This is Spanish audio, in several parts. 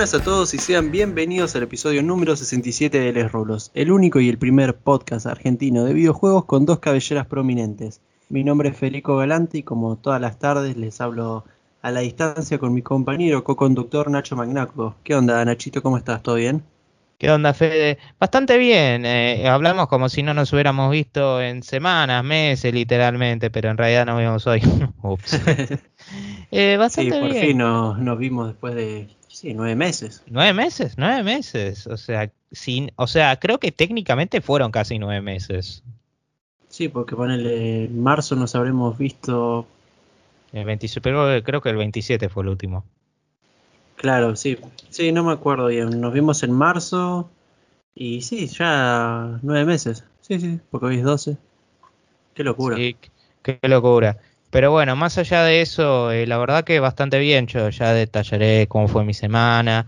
buenas a todos y sean bienvenidos al episodio número 67 de Les Rolos, el único y el primer podcast argentino de videojuegos con dos cabelleras prominentes. Mi nombre es Federico Galante y como todas las tardes les hablo a la distancia con mi compañero co-conductor Nacho Magnaco. ¿Qué onda, Nachito? ¿Cómo estás? ¿Todo bien? ¿Qué onda, Fede? Bastante bien. Eh, hablamos como si no nos hubiéramos visto en semanas, meses, literalmente, pero en realidad nos vimos hoy. Ups. eh, bastante sí, por fin nos, vimos después de sí, nueve meses. Nueve meses, nueve meses. O sea, sin, o sea, creo que técnicamente fueron casi nueve meses. Sí, porque ponele, en marzo nos habremos visto. El 27, pero creo que el 27 fue el último. Claro, sí. Sí, no me acuerdo bien. Nos vimos en marzo y sí, ya nueve meses. Sí, sí, porque hoy es 12. Qué locura. Sí, qué locura. Pero bueno, más allá de eso, eh, la verdad que bastante bien. Yo ya detallaré cómo fue mi semana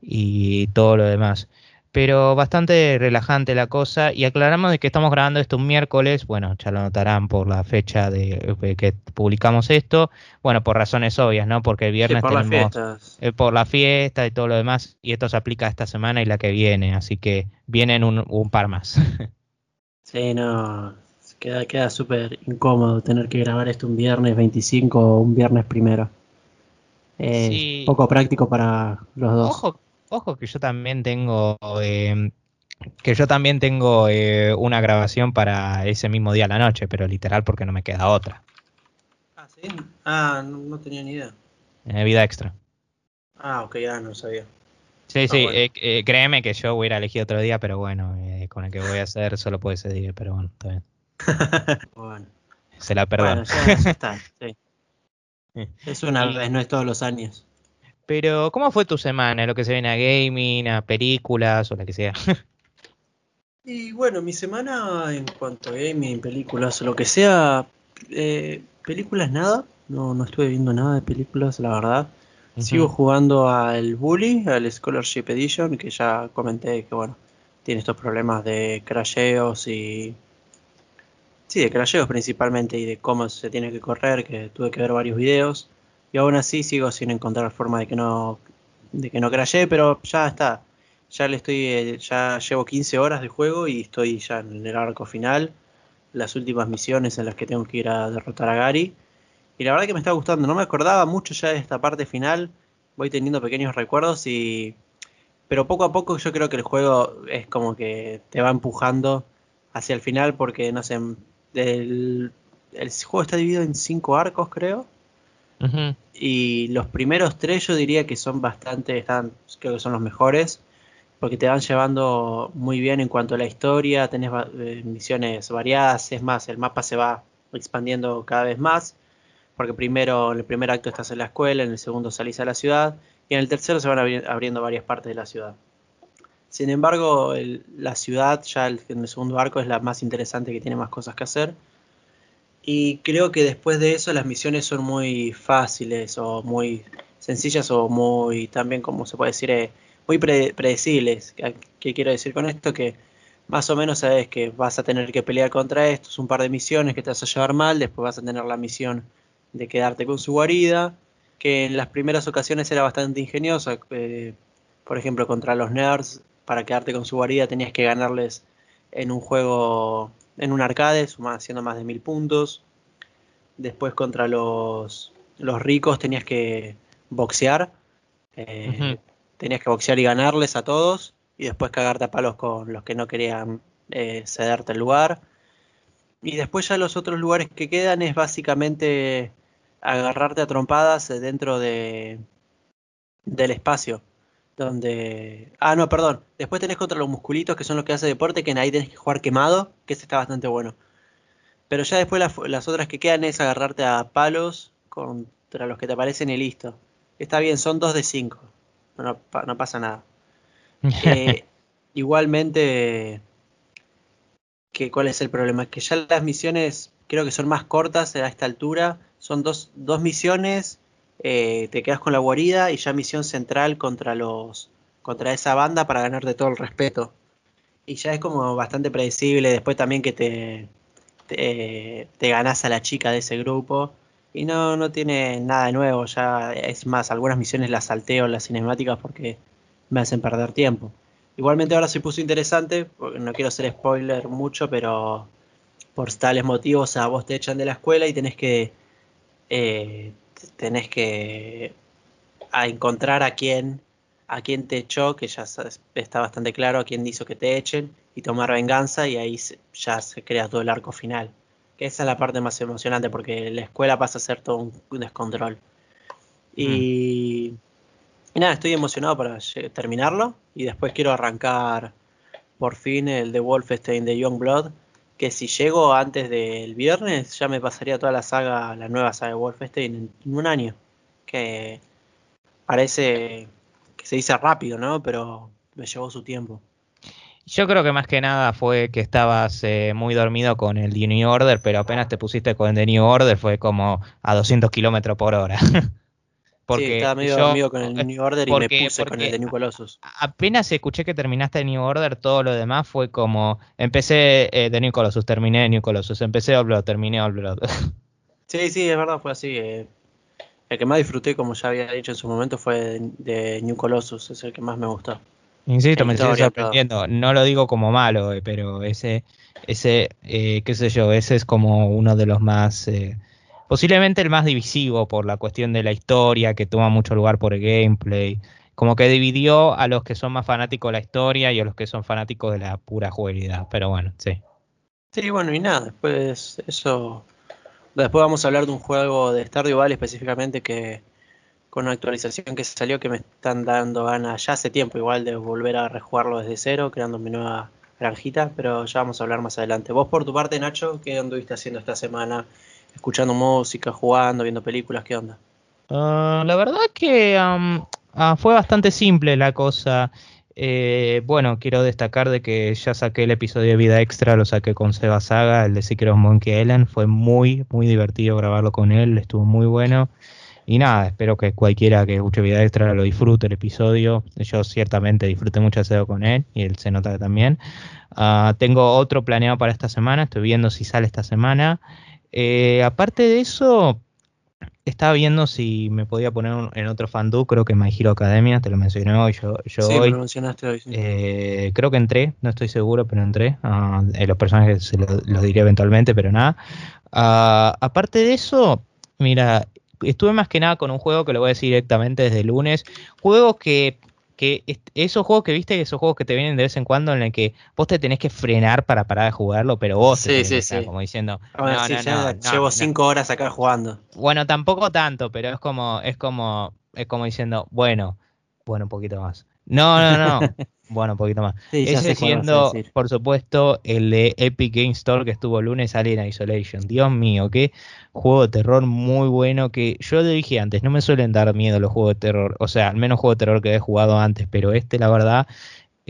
y todo lo demás pero bastante relajante la cosa. Y aclaramos de que estamos grabando esto un miércoles, bueno, ya lo notarán por la fecha de, que publicamos esto, bueno, por razones obvias, ¿no? Porque el viernes por tenemos eh, por la fiesta y todo lo demás, y esto se aplica esta semana y la que viene, así que vienen un, par más. sí, no, queda, queda súper incómodo tener que grabar esto un viernes 25 o un viernes primero. Eh, Poco práctico para los dos. Ojo, Ojo que yo también tengo eh, que yo también tengo eh, una grabación para ese mismo día a la noche, pero literal porque no me queda otra. Ah, sí. Ah, no, tenía ni idea. Eh, vida extra. Ah, ok, ya no sabía. Sí, ah, sí, créeme que yo hubiera elegido otro día, pero bueno, con el que voy a hacer solo puede ser día, pero bueno, está bien. bueno. Se la ya, está, sí. Es una vez, no es todos los años. Pero, ¿cómo fue tu semana? Lo que se viene a gaming, a películas o la que sea. y bueno, mi semana en cuanto a gaming, películas o lo que sea, eh, películas nada. No, no estuve viendo nada de películas, la verdad. Sigo jugando al Bully, al Scholarship Edition, que ya comenté que bueno, tiene estos problemas de crasheos y. Sí, de crasheos principalmente y de cómo se tiene que correr, que tuve que ver varios videos. Y aún así sigo sin encontrar forma de que no de que no crashé, pero ya está. Ya le estoy eh, ya llevo 15 horas de juego y estoy ya en el arco final, las últimas misiones en las que tengo que ir a derrotar a Gary. Y la verdad que me está gustando, no me acordaba mucho ya de esta parte final. Voy teniendo pequeños recuerdos y pero poco a poco yo creo que el juego es como que te va empujando hacia el final porque no sé, el, el juego está dividido en cinco arcos, creo y los primeros tres yo diría que son bastante, están, creo que son los mejores, porque te van llevando muy bien en cuanto a la historia, tenés eh, misiones variadas, es más, el mapa se va expandiendo cada vez más, porque primero en el primer acto estás en la escuela, en el segundo salís a la ciudad, y en el tercero se van abriendo varias partes de la ciudad. Sin embargo, la ciudad ya en el segundo arco es la más interesante que tiene más cosas que hacer y creo que después de eso las misiones son muy fáciles o muy sencillas o muy, también como se puede decir, eh, muy predecibles. ¿Qué quiero decir con esto? Que más o menos sabes que vas a tener que pelear contra estos, un par de misiones que te vas a llevar mal, después vas a tener la misión de quedarte con su guarida, que en las primeras ocasiones era bastante ingeniosa. Eh, por ejemplo, contra los nerds, para quedarte con su guarida tenías que ganarles en un juego en un arcade, haciendo más de mil puntos. Después contra los, los ricos tenías que boxear. Eh, tenías que boxear y ganarles a todos. Y después cagarte a palos con los que no querían eh, cederte el lugar. Y después ya los otros lugares que quedan es básicamente agarrarte a trompadas dentro de, del espacio donde... Ah, no, perdón. Después tenés contra los musculitos, que son los que hace deporte, que ahí tenés que jugar quemado, que ese está bastante bueno. Pero ya después las, otras que quedan es agarrarte a palos contra los que te aparecen y listo. Está bien, son dos de cinco. No, pasa nada. Eh, igualmente, que, ¿cuál es el problema? Es que ya las misiones creo que son más cortas a esta altura. Son dos, dos misiones eh, te quedas con la guarida y ya misión central contra los contra esa banda para ganarte todo el respeto. Y ya es como bastante predecible. Después también que te, te, a la chica de ese grupo. Y no, no tiene nada de nuevo. Ya es más, algunas misiones las salteo en las cinemáticas porque me hacen perder tiempo. Igualmente ahora se puso interesante, no quiero hacer spoiler mucho, pero por tales motivos a vos te echan de la escuela y tenés que eh, tenés que a encontrar a quién a quién te echó, que ya está bastante claro a quién hizo que te echen y tomar venganza y ahí ya se crea todo el arco final. Que esa es la parte más emocionante porque la escuela pasa a ser todo un, descontrol. Y, y, nada, estoy emocionado para terminarlo y después quiero arrancar por fin el de Wolfenstein de Young Blood que si llego antes del viernes ya me pasaría toda la saga, la nueva saga de Wolfenstein en, un año. Que parece que se dice rápido, ¿no? Pero me llevó su tiempo. Yo creo que más que nada fue que estabas eh, muy dormido con el New Order, pero apenas te pusiste con The New Order fue como a 200 kilómetros por hora. Porque sí, estaba medio dormido con el New Order y me puse con el de New Colossus. Apenas escuché que terminaste el New Order, todo lo demás fue como. Empecé eh, de New Colossus, terminé de New Colossus, empecé Blood, terminé Blood. sí, sí, es verdad, fue así. Eh. el que más disfruté, como ya había dicho en su momento, fue de, New Colossus, es el que más me gustó. Insisto, me estoy sorprendiendo. No lo digo como malo, eh, pero ese, ese qué sé yo, ese es como uno de los más posiblemente el más divisivo por la cuestión de la historia, que toma mucho lugar por el gameplay. Como que dividió a los que son más fanáticos de la historia y a los que son fanáticos de la pura jugabilidad. Pero bueno, sí. Sí, bueno, y nada, después eso. Después vamos a hablar de un juego de Stardew Valley específicamente que con una actualización que salió que me están dando ganas ya hace tiempo igual de volver a rejugarlo desde cero, creando mi nueva granjita, pero ya vamos a hablar más adelante. Vos por tu parte, Nacho, ¿qué anduviste haciendo esta semana? Escuchando música, jugando, viendo películas, ¿qué onda? Ah, la verdad que ah, fue bastante simple la cosa. Eh, bueno, quiero destacar de que ya saqué el episodio de Vida Extra, lo saqué con Seba Saga, el de Secret Monkey Island. Fue muy, muy divertido grabarlo con él, estuvo muy bueno. Y nada, espero que cualquiera que escuche Vida Extra lo disfrute el episodio. Yo ciertamente disfruté mucho hacerlo con él y él se nota también. Ah, tengo otro planeado para esta semana, estoy viendo si sale esta semana. Eh, aparte de eso, estaba viendo si me podía poner en otro fandú, creo que My Hero Academia, te lo mencioné hoy, yo, yo sí, hoy. Lo mencionaste hoy eh, creo que entré, no estoy seguro, pero entré. Uh, los personajes se los diré eventualmente, pero nada. Ah, aparte de eso, mira, estuve más que nada con un juego que lo voy a decir directamente desde el lunes. Juego que que esos juegos que viste, esos juegos que te vienen de vez en cuando en el que vos te tenés que frenar para parar de jugarlo, pero vos sí, sí, sí. como diciendo, no, llevo cinco horas acá jugando. Bueno, tampoco tanto, pero es como, es como, es como diciendo, bueno, bueno, un poquito más. No, no, no. bueno, un poquito más. Ese siendo, por supuesto, el de Epic Game Store que estuvo el lunes, Alien Isolation. Dios mío, qué juego de terror muy bueno que yo le dije antes, no me suelen dar miedo los juegos de terror. O sea, al menos juego de terror que he jugado antes, pero este, la verdad,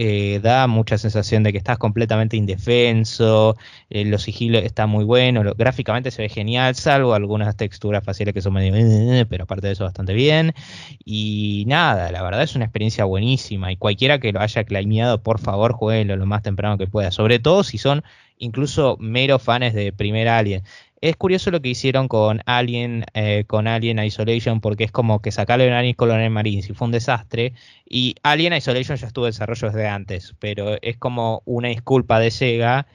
eh, da mucha sensación de que estás completamente indefenso, eh, los sigilos está muy bueno, gráficamente se ve genial, salvo algunas texturas faciales que son medio, eh, pero aparte de eso bastante bien. Y nada, la verdad es una experiencia buenísima y cualquiera que lo haya claimeado, por favor, jueguelo lo más temprano que pueda, sobre todo si son incluso meros fans de primer Alien. Es curioso lo que hicieron con Alien, eh, con Alien Isolation, porque es como que sacarle un Alien Colonial Marines y fue un desastre. Y Alien Isolation ya estuvo en desarrollo desde antes, pero es como una disculpa de Sega.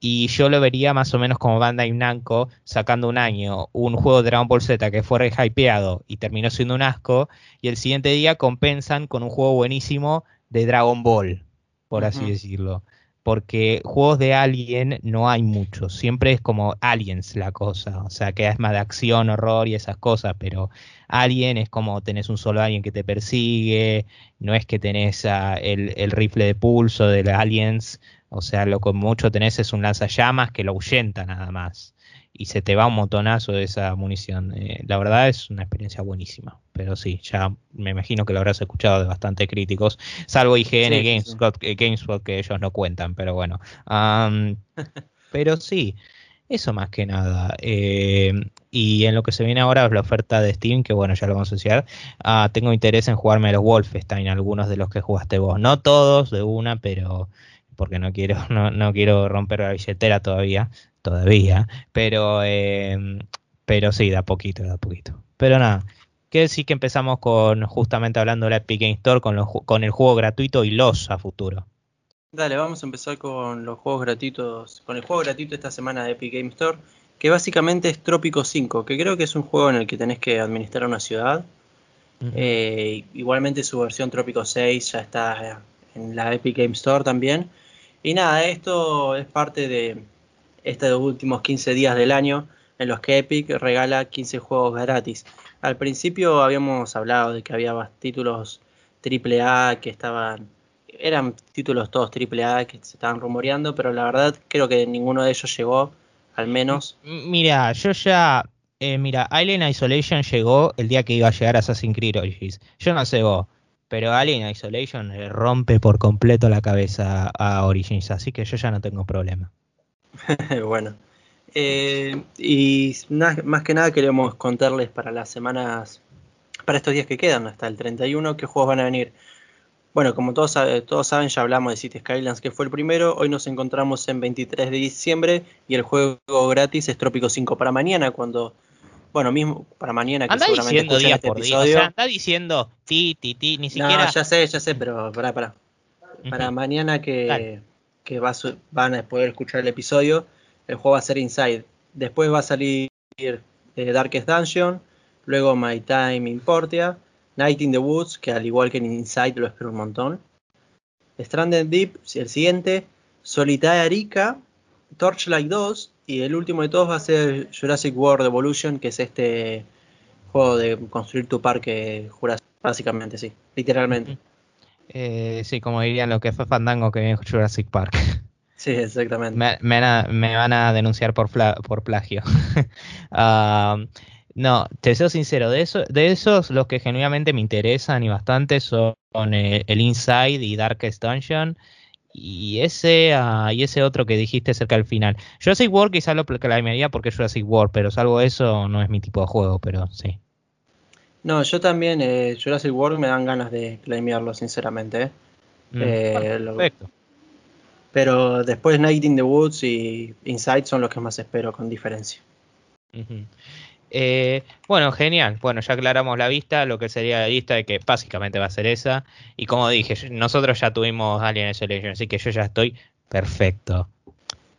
Y yo lo vería más o menos como Bandai Namco sacando un año un juego de Dragon Ball Z que fue re hypeado y terminó siendo un asco. Y el siguiente día compensan con un juego buenísimo de Dragon Ball, por así decirlo porque juegos de Alien no hay muchos, siempre es como Aliens la cosa, o sea, que es más de acción, horror y esas cosas, pero Alien es como tenés un solo Alien que te persigue, no es que tenés el, el, rifle de pulso de Aliens, o sea, lo que mucho tenés es un lanzallamas que lo ahuyenta nada más y se te va un montonazo de esa munición. Eh, la verdad es una experiencia buenísima, pero sí, ya me imagino que lo habrás escuchado de bastante críticos, salvo IGN eh, GameSpot, que ellos no cuentan, pero bueno. pero sí, eso más que nada. Eh, y en lo que se viene ahora es la oferta de Steam, que bueno, ya lo vamos a decir. Ah, tengo interés en jugarme los Wolfenstein, algunos de los que jugaste vos. No todos de una, pero porque no quiero, no, no quiero romper la billetera todavía todavía, pero, eh, pero sí, da poquito, da poquito. Pero nada, ¿Qué decir que empezamos con, justamente hablando de la Epic Game Store, con, con el juego gratuito y los a futuro? Dale, vamos a empezar con los juegos gratuitos, con el juego gratuito esta semana de Epic Game Store, que básicamente es Trópico 5, que creo que es un juego en el que tenés que administrar una ciudad. Eh, igualmente su versión Trópico 6 ya está en la Epic Game Store también. Y nada, esto es parte de estos últimos 15 días del año en los que Epic regala 15 juegos gratis. Al principio habíamos hablado de que había títulos AAA que estaban eran títulos todos AAA que se estaban rumoreando, pero la verdad creo que ninguno de ellos llegó, al menos. Mira, yo ya eh, mira, Alien Isolation llegó el día que iba a llegar Assassin's Creed Origins. Yo no sé vos, pero Alien Isolation le rompe por completo la cabeza a Origins, así que yo ya no tengo problema. bueno, eh, y más que nada queremos contarles para las semanas, para estos días que quedan, hasta el 31, qué juegos van a venir. Bueno, como todos, todos saben, ya hablamos de City Skylines, que fue el primero. Hoy nos encontramos en 23 de diciembre y el juego gratis es Trópico 5 para mañana, cuando bueno, mismo para mañana que anda seguramente diciendo día este por episodio. día. O sea, anda diciendo ti, ti, ti, ni siquiera. No, ya sé, ya sé, pero para, para. Para mañana que, que van a poder escuchar el episodio, el juego va a ser Inside. Después va a salir eh, Darkest Dungeon, luego My Time in Portia, Night in the Woods, que al igual que en Inside lo espero un montón. Stranded Deep, el siguiente, Solitaria Torchlight 2 y el último de todos va a ser Jurassic World Evolution, que es este juego de construir tu parque Jurassic, básicamente, sí, literalmente. Eh, sí, como dirían lo que fue Fandango que viene Jurassic Park. Sí, exactamente. Me, van, a, denunciar por, por plagio. Ah, no, te soy sincero, de, eso, de esos los que genuinamente me interesan y bastante son eh, el Inside y Darkest Dungeon y ese ah, y ese otro que dijiste cerca del final. Jurassic World quizá lo clamaría porque es Jurassic World, pero salvo eso no es mi tipo de juego, pero sí. No, yo también eh, Jurassic World me dan ganas de claimearlo, sinceramente. Eh. Mm. Eh, perfecto. Pero después Night in the Woods y Inside son los que más espero con diferencia. Eh, bueno, genial. Bueno, ya aclaramos la vista, lo que sería la lista de que básicamente va a ser esa. Y como dije, nosotros ya tuvimos Alien Isolation, así que yo ya estoy perfecto.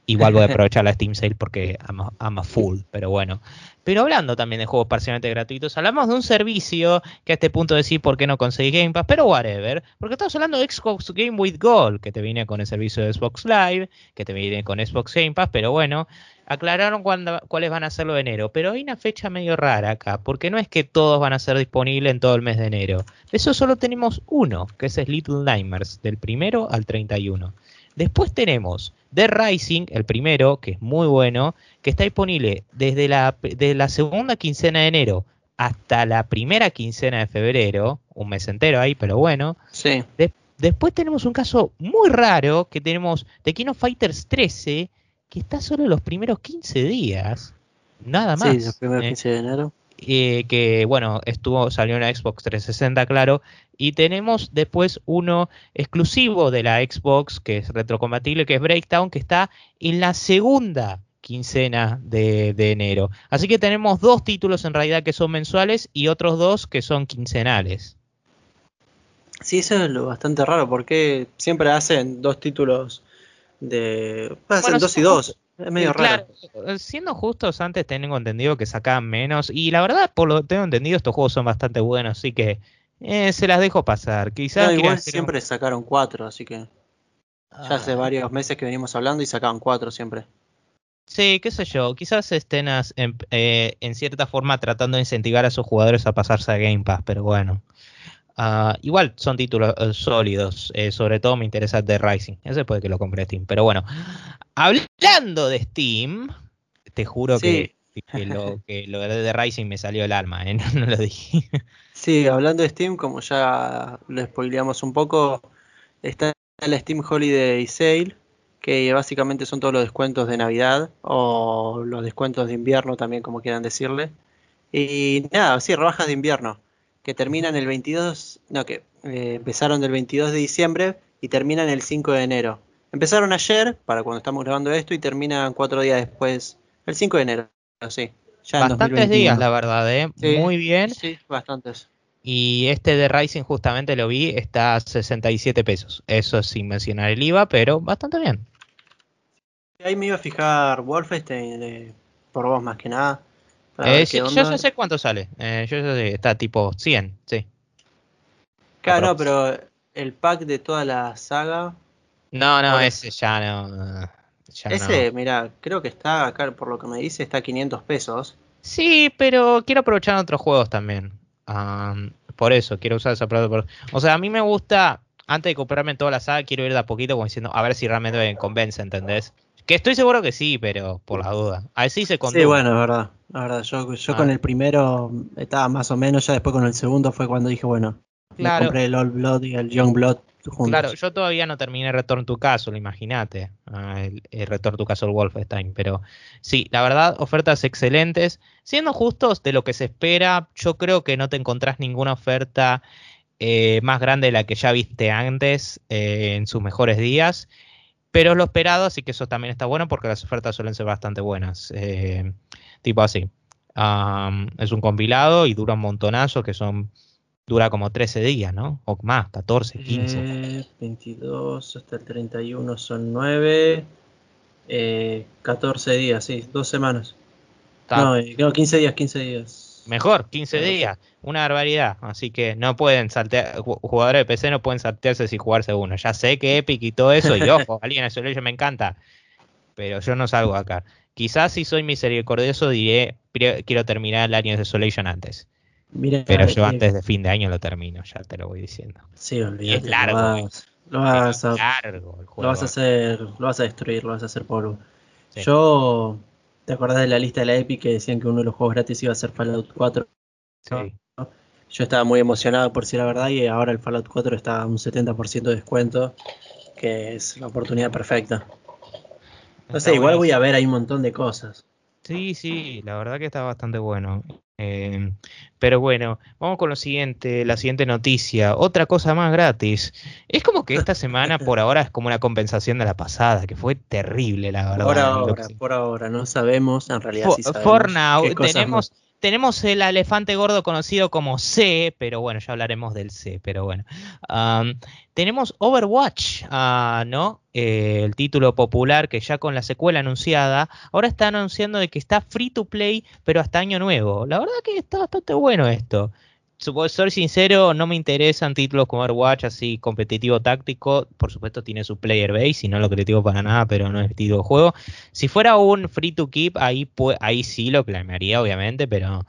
Igual voy a aprovechar la Steam Sale porque ama, full, pero bueno. Pero hablando también de juegos parcialmente gratuitos, hablamos de un servicio que a este punto decir por qué no conseguí Game Pass, pero whatever, porque estamos hablando de Xbox Game with Gold, que te viene con el servicio de Xbox Live, que te viene con Xbox Game Pass, pero bueno, aclararon cuáles van a ser de enero, pero hay una fecha medio rara acá, porque no es que todos van a ser disponibles en todo el mes de enero. eso solo tenemos uno, que es Little Nightmares, del primero al 31. Después tenemos The Rising, el primero, que es muy bueno, que está disponible desde la, la segunda quincena de enero hasta la primera quincena de febrero, un mes entero ahí, pero bueno. Sí. después tenemos un caso muy raro que tenemos de King of Fighters 13, que está solo los primeros 15 días, nada más. Sí, los primeros 15 ¿eh? de enero. Eh, que bueno, estuvo, salió en la Xbox 360, claro, y tenemos después uno exclusivo de la Xbox que es retrocompatible, que es Breakdown, que está en la segunda quincena de, enero. Así que tenemos dos títulos en realidad que son mensuales y otros dos que son quincenales. Sí, eso es lo bastante raro, porque siempre hacen dos títulos de... Hacen dos y dos. Es medio raro. Eh, siendo justos, antes tengo entendido que sacaban menos. Y la verdad, por lo que tengo entendido, estos juegos son bastante buenos, así que eh, se las dejo pasar. Quizás igual siempre sacaron cuatro, así que. Ya hace ah. varios meses que venimos hablando y sacaban cuatro siempre. Sí, qué sé yo, quizás estén en, eh, en, cierta forma tratando de incentivar a sus jugadores a pasarse a Game Pass, pero bueno. Ah, igual son títulos eh, sólidos, eh, sobre todo me interesa The Rising, ese puede que lo compre Steam, pero bueno, hablando de Steam, te juro que, lo, que lo de The Rising me salió el alma, ¿eh? no, lo dije. Sí, hablando de Steam, como ya lo spoileamos un poco, está la Steam Holiday Sale, que básicamente son todos los descuentos de Navidad o los descuentos de invierno también, como quieran decirle. Y nada, sí, rebajas de invierno que terminan el 22, no, que eh, empezaron del 22 de diciembre y terminan el 5 de enero. Empezaron ayer, para cuando estamos grabando esto, y terminan cuatro días después, el 5 de enero, sí. bastantes días, la verdad, ¿eh? Muy bien. Sí, bastantes. Y este de Rising justamente lo vi, está a 67 pesos. Eso sin mencionar el IVA, pero bastante bien. Ahí me iba a fijar Wolfenstein eh, por vos más que nada. Eh, yo ya sé cuánto sale. Eh, yo ya sé, está tipo 100, sí. Claro, no, pero el pack de toda la saga. No, no, ese ya no. ese, mira, creo que está acá, por lo que me dice, está a 500 pesos. Sí, pero quiero aprovechar otros juegos también. por eso, quiero usar esa plata. O sea, a mí me gusta, antes de comprarme toda la saga, quiero ir de a poquito como diciendo, a ver si realmente me convence, ¿entendés? Que estoy seguro que sí, pero por la duda. Así se contó. Sí, bueno, es verdad. La verdad, yo, yo con ah. el primero estaba más o menos, ya después con el segundo fue cuando dije, bueno, claro. compré el Old Blood y el Young Blood juntos. Claro, yo todavía no terminé Return to Castle, imagínate, ah, el, el, Return to Castle Wolfenstein, pero sí, la verdad, ofertas excelentes. Siendo justos de lo que se espera, yo creo que no te encontrás ninguna oferta eh, más grande de la que ya viste antes eh, en sus mejores días. Pero es lo esperado, así que eso también está bueno porque las ofertas suelen ser bastante buenas. Eh, tipo así. es un compilado y dura un montonazo, que son. Dura como 13 días, ¿no? O más, 14, 15. 22 hasta el 31 son 9. 14 días, sí, dos semanas. No, 15 días, 15 días. Mejor, 15 días, una barbaridad. Así que no pueden saltear, jugadores de PC no pueden saltearse sin jugarse uno. Ya sé que Epic y todo eso, y ojo, Alien Isolation me encanta, pero yo no salgo acá. Quizás si soy misericordioso diré, quiero terminar el Alien Isolation antes. pero yo antes de fin de año lo termino, ya te lo voy diciendo. Sí, olvídate. es largo. Lo vas, a, largo lo vas a hacer, lo vas a destruir, lo vas a hacer polvo. Yo ¿Te acordás de la lista de la Epic que decían que uno de los juegos gratis iba a ser Fallout 4? Sí. Yo estaba muy emocionado por si la verdad y ahora el Fallout 4 está a un 70% de descuento, que es la oportunidad perfecta. No sé, igual voy a ver, hay un montón de cosas. Sí, sí, la verdad que está bastante bueno. Eh, pero bueno, vamos con lo siguiente, la siguiente noticia. Otra cosa más gratis. Es como que esta semana por ahora es como una compensación de la pasada, que fue terrible, la verdad. Por ahora, por ahora, no sabemos, en realidad sí sabemos. For now, tenemos, tenemos el elefante gordo conocido como C, pero bueno, ya hablaremos del C, pero bueno. tenemos Overwatch, uh, ¿no? Eh, el título popular que ya con la secuela anunciada, ahora está anunciando de que está free to play, pero hasta año nuevo. La verdad que está bastante bueno esto soy sincero, no me interesan títulos como Overwatch así competitivo táctico. Por supuesto tiene su player base y no lo critico para nada, pero no es título de juego. Si fuera un free to keep, ahí, ahí sí lo clamaría, obviamente, pero...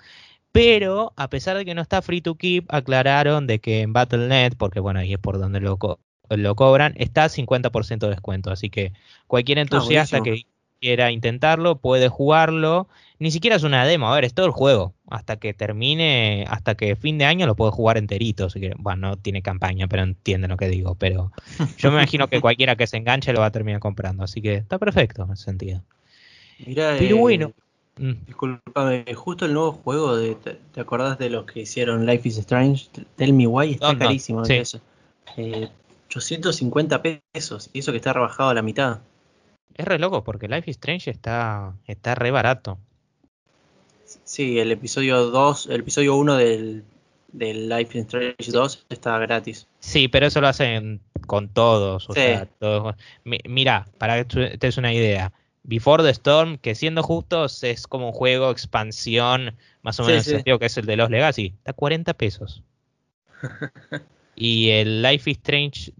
Pero, a pesar de que no está free to keep, aclararon de que en Battle.net, porque bueno, ahí es por donde lo, lo cobran, está 50% de descuento. Así que cualquier ah, entusiasta que quiera intentarlo puede jugarlo ni siquiera es una demo, a ver, es todo el juego. Hasta que termine, hasta que fin de año lo puedo jugar enterito. Que, bueno, no tiene campaña, pero entienden lo que digo. Pero yo me imagino que cualquiera que se enganche lo va a terminar comprando. Así que está perfecto en ese sentido. Mira, pero bueno. Eh, mm. Disculpame, justo el nuevo juego, de, te, acordás de los que hicieron Life is Strange? Tell Me Why está carísimo. Eso. 850 eh, pesos, y eso que está rebajado a la mitad. Es re loco porque Life is Strange está, está re barato. Sí, el episodio 2, el episodio 1 del, del Life in Strange 2 está gratis. Sí, pero eso lo hacen con todos. O sea, todos. Mira, para que te des una idea. Before the Storm, que siendo justos es como un juego expansión, más o menos sentido que es el de los Legacy, está a 40 pesos. y el Life is Strange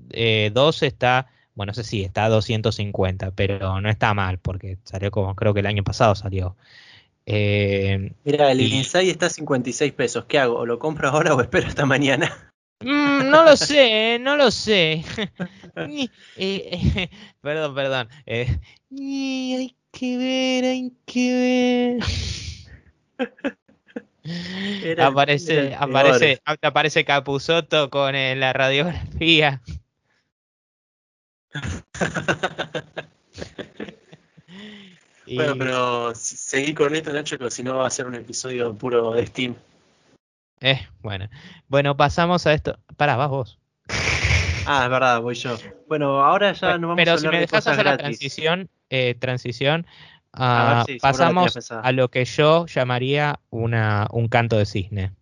2 eh, está, bueno, no sé si está a 250, pero no está mal, porque salió como creo que el año pasado salió. Eh, Mira, el Inside está a 56 pesos. ¿Qué hago? ¿O lo compro ahora o espero hasta mañana? Mm, no lo sé, no lo sé. Eh, perdón, perdón. Eh, hay que ver, hay que ver. aparece, aparece, aparece Capuzoto con la radiografía. Bueno, pero seguí con esto, Nacho, que si no va a ser un episodio puro de Steam. Eh, bueno. Bueno, pasamos a esto. Pará, vas vos. Ah, es verdad, voy yo. Bueno, ahora ya no vamos a hablar si me dejas hacer la transición, eh, transición, Ah, pasamos a lo que yo llamaría una, un canto de cisne.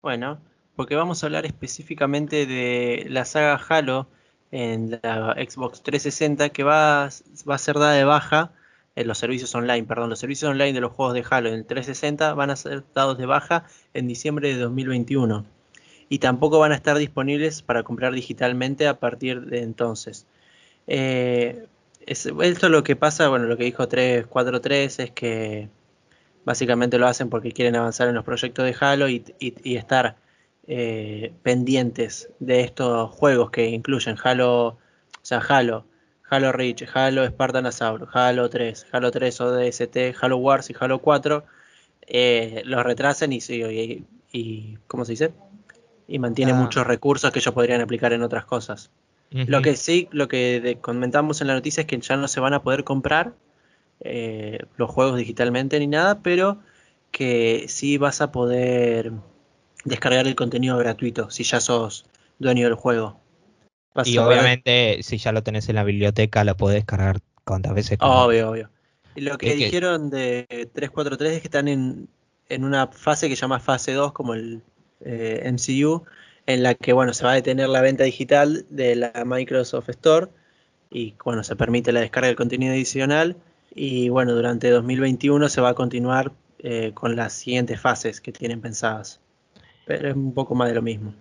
Bueno, porque vamos a hablar específicamente de la saga Halo en la Xbox 360 que va, va a ser dada de baja en los servicios online, perdón, los servicios online de los juegos de Halo en el 360 van a ser dados de baja en diciembre de 2021 y tampoco van a estar disponibles para comprar digitalmente a partir de entonces. Eh, esto es lo que pasa, bueno, lo que dijo 343 es que básicamente lo hacen porque quieren avanzar en los proyectos de Halo y, estar eh, pendientes de estos juegos que incluyen Halo, o sea, Halo, Halo Reach, Halo Spartan Assault, Halo 3, Halo 3 ODST, Halo Wars y Halo 4, eh, los retrasan y, y, y, ¿cómo se dice? Y mantienen ah. muchos recursos que ellos podrían aplicar en otras cosas. Lo que sí, lo que comentamos en la noticia es que ya no se van a poder comprar eh, los juegos digitalmente ni nada, pero que sí vas a poder descargar el contenido gratuito si ya sos dueño del juego. y obviamente si ya lo tenés en la biblioteca lo podés descargar cuantas veces. Obvio, obvio. lo que dijeron de 343 es que están en, en una fase que se llama fase 2 como el eh, MCU en la que bueno, se va a detener la venta digital de la Microsoft Store y bueno, se permite la descarga del contenido adicional y bueno, durante 2021 se va a continuar eh, con las siguientes fases que tienen pensadas. Pero es un poco más de lo mismo.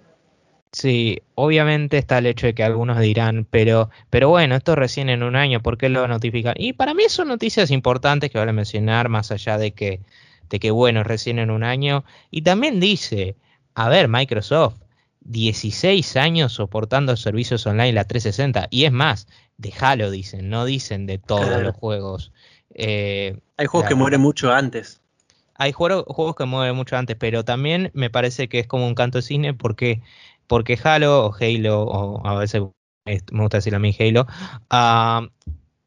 Sí, obviamente está el hecho de que algunos dirán, pero, pero bueno, esto recién en un año, ¿por qué lo notifican? Y para mí son noticias importantes que vale mencionar, más allá de que, de que bueno, recién en un año. Y también dice, a ver, Microsoft, 16 años soportando servicios online la 360. Y es más, de Halo dicen, no dicen de todos los juegos. Eh, hay juegos que mueren mucho antes. Hay juegos, que mueren mucho antes, pero también me parece que es como un canto de cine porque, porque Halo o Halo, o a veces me gusta decir a mí Halo, uh,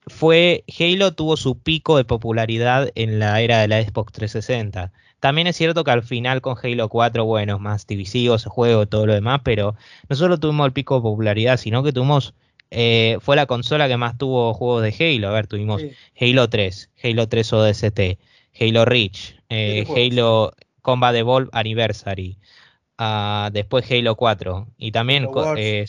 fue Halo tuvo su pico de popularidad en la era de la Xbox 360. También es cierto que al final con Halo 4, bueno, más divisivo ese juego, todo lo demás, pero no solo tuvimos el pico de popularidad, sino que tuvimos, eh, fue la consola que más tuvo juegos de Halo. A ver, tuvimos Halo 3, Halo 3 ODST, Halo Reach, eh, Halo Combat Evolve Anniversary, uh, después Halo 4 y también eh,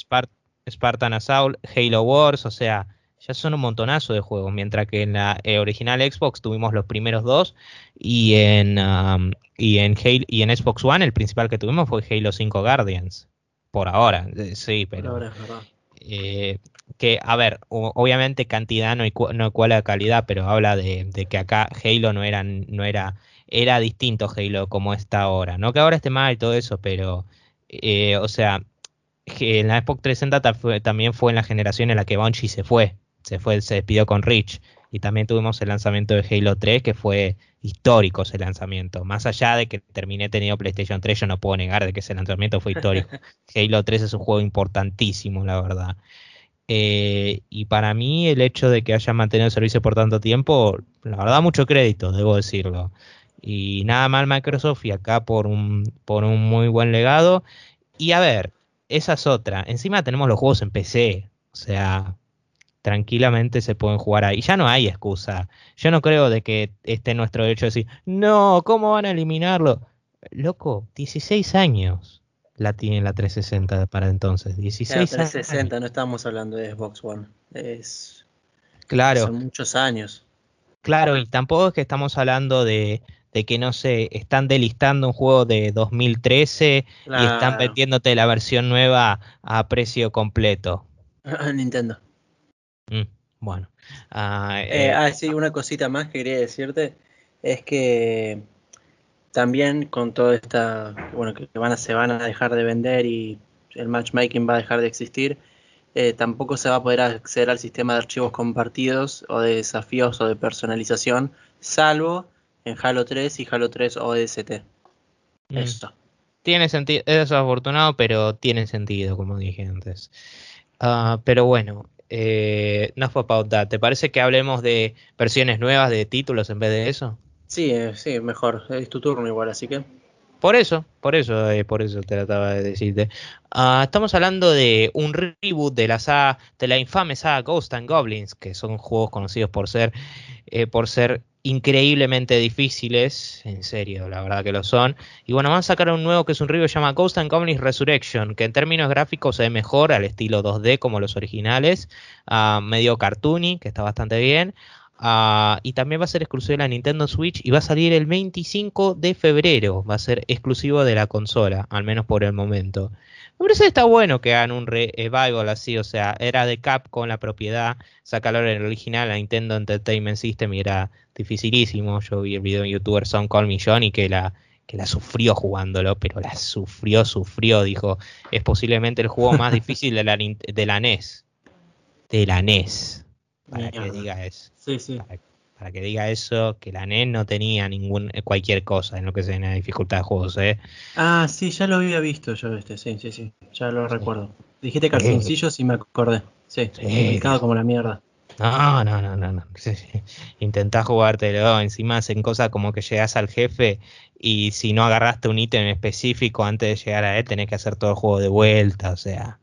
Spartan Assault, Halo Wars, o sea, ya son un montonazo de juegos, mientras que en la eh, original Xbox tuvimos los primeros dos y en, y, en y en Xbox One el principal que tuvimos fue Halo 5 Guardians. Por ahora, sí, pero... Eh, que, a ver, obviamente cantidad no, no a calidad, pero habla de, que acá Halo no era, no era, era distinto Halo como está ahora. No que ahora esté mal y todo eso, pero, o sea, en la Xbox 360 también fue en la generación en la que Bungie se fue se fue, se despidió con Rich. Y también tuvimos el lanzamiento de Halo 3, que fue histórico ese lanzamiento. Más allá de que terminé teniendo PlayStation 3, yo no puedo negar de que ese lanzamiento fue histórico. Halo 3 es un juego importantísimo, la verdad. Eh, y para mí el hecho de que haya mantenido el servicio por tanto tiempo, la verdad mucho crédito, debo decirlo. Y nada mal Microsoft y acá por un, por un muy buen legado. Y a ver, esa es otra. Encima tenemos los juegos en PC. O sea, tranquilamente se pueden jugar ahí. Ya no hay excusa. Yo no creo de que esté nuestro derecho de decir, no, ¿cómo van a eliminarlo? Loco, 16 años la tiene la 360 para entonces. 16 la 360, no estamos hablando de Xbox One. Es. Claro. Son muchos años. Claro, y tampoco es que estamos hablando de, de que no sé, están delistando un juego de 2013 y están vendiéndote la versión nueva a precio completo. Nintendo. Mm, bueno. Ah, eh, eh, ah, sí, una cosita más que quería decirte es que también con toda esta, bueno, que van a, se van a dejar de vender y el matchmaking va a dejar de existir, eh, tampoco se va a poder acceder al sistema de archivos compartidos o de desafíos o de personalización, salvo en Halo 3 y Halo 3 ODST. Mm. Eso. Tiene sentido, es afortunado, pero tiene sentido, como dije antes. Ah, pero bueno, eh, no fue pauta. ¿Te parece que hablemos de versiones nuevas de títulos en vez de eso? Sí, eh, sí, mejor. Es tu turno igual, así que. Por eso, por eso, eh, por eso trataba de decirte. Ah, estamos hablando de un reboot de la saga, de la infame saga Ghost and Goblins, que son juegos conocidos por ser, eh, increíblemente difíciles, en serio, la verdad que lo son. Y bueno, van a sacar un nuevo que es un reboot que se llama Ghost and Goblins Resurrection, que en términos gráficos se ve mejor al estilo 2D como los originales, ah, medio cartoony, que está bastante bien. Ah, y también va a ser exclusivo de la Nintendo Switch y va a salir el 25 de febrero. Va a ser exclusivo de la consola, al menos por el momento. Me parece que está bueno que hagan un revival así, o sea, era de Capcom la propiedad, sacarlo en el original, la Nintendo Entertainment System y era dificilísimo. Yo vi el video en youtuber Son Call Me Johnny que la, que la sufrió jugándolo, pero la sufrió, sufrió, dijo, es posiblemente el juego más difícil de la, de la NES. De la NES para que diga eso. Sí, sí. Para, que diga eso, que la NES no tenía ningún eh, cualquier cosa en lo que se la dificultad de juegos, ¿eh? Ah, sí, ya lo había visto yo este, sí, sí, sí, ya lo recuerdo. Dijiste calzoncillos y me acordé. Sí, complicado como la mierda. No, no, no, no, no. Intentás jugártelo, encima hacen cosas como que llegas al jefe y si no agarraste un ítem específico antes de llegar a él, tenés que hacer todo el juego de vuelta, o sea,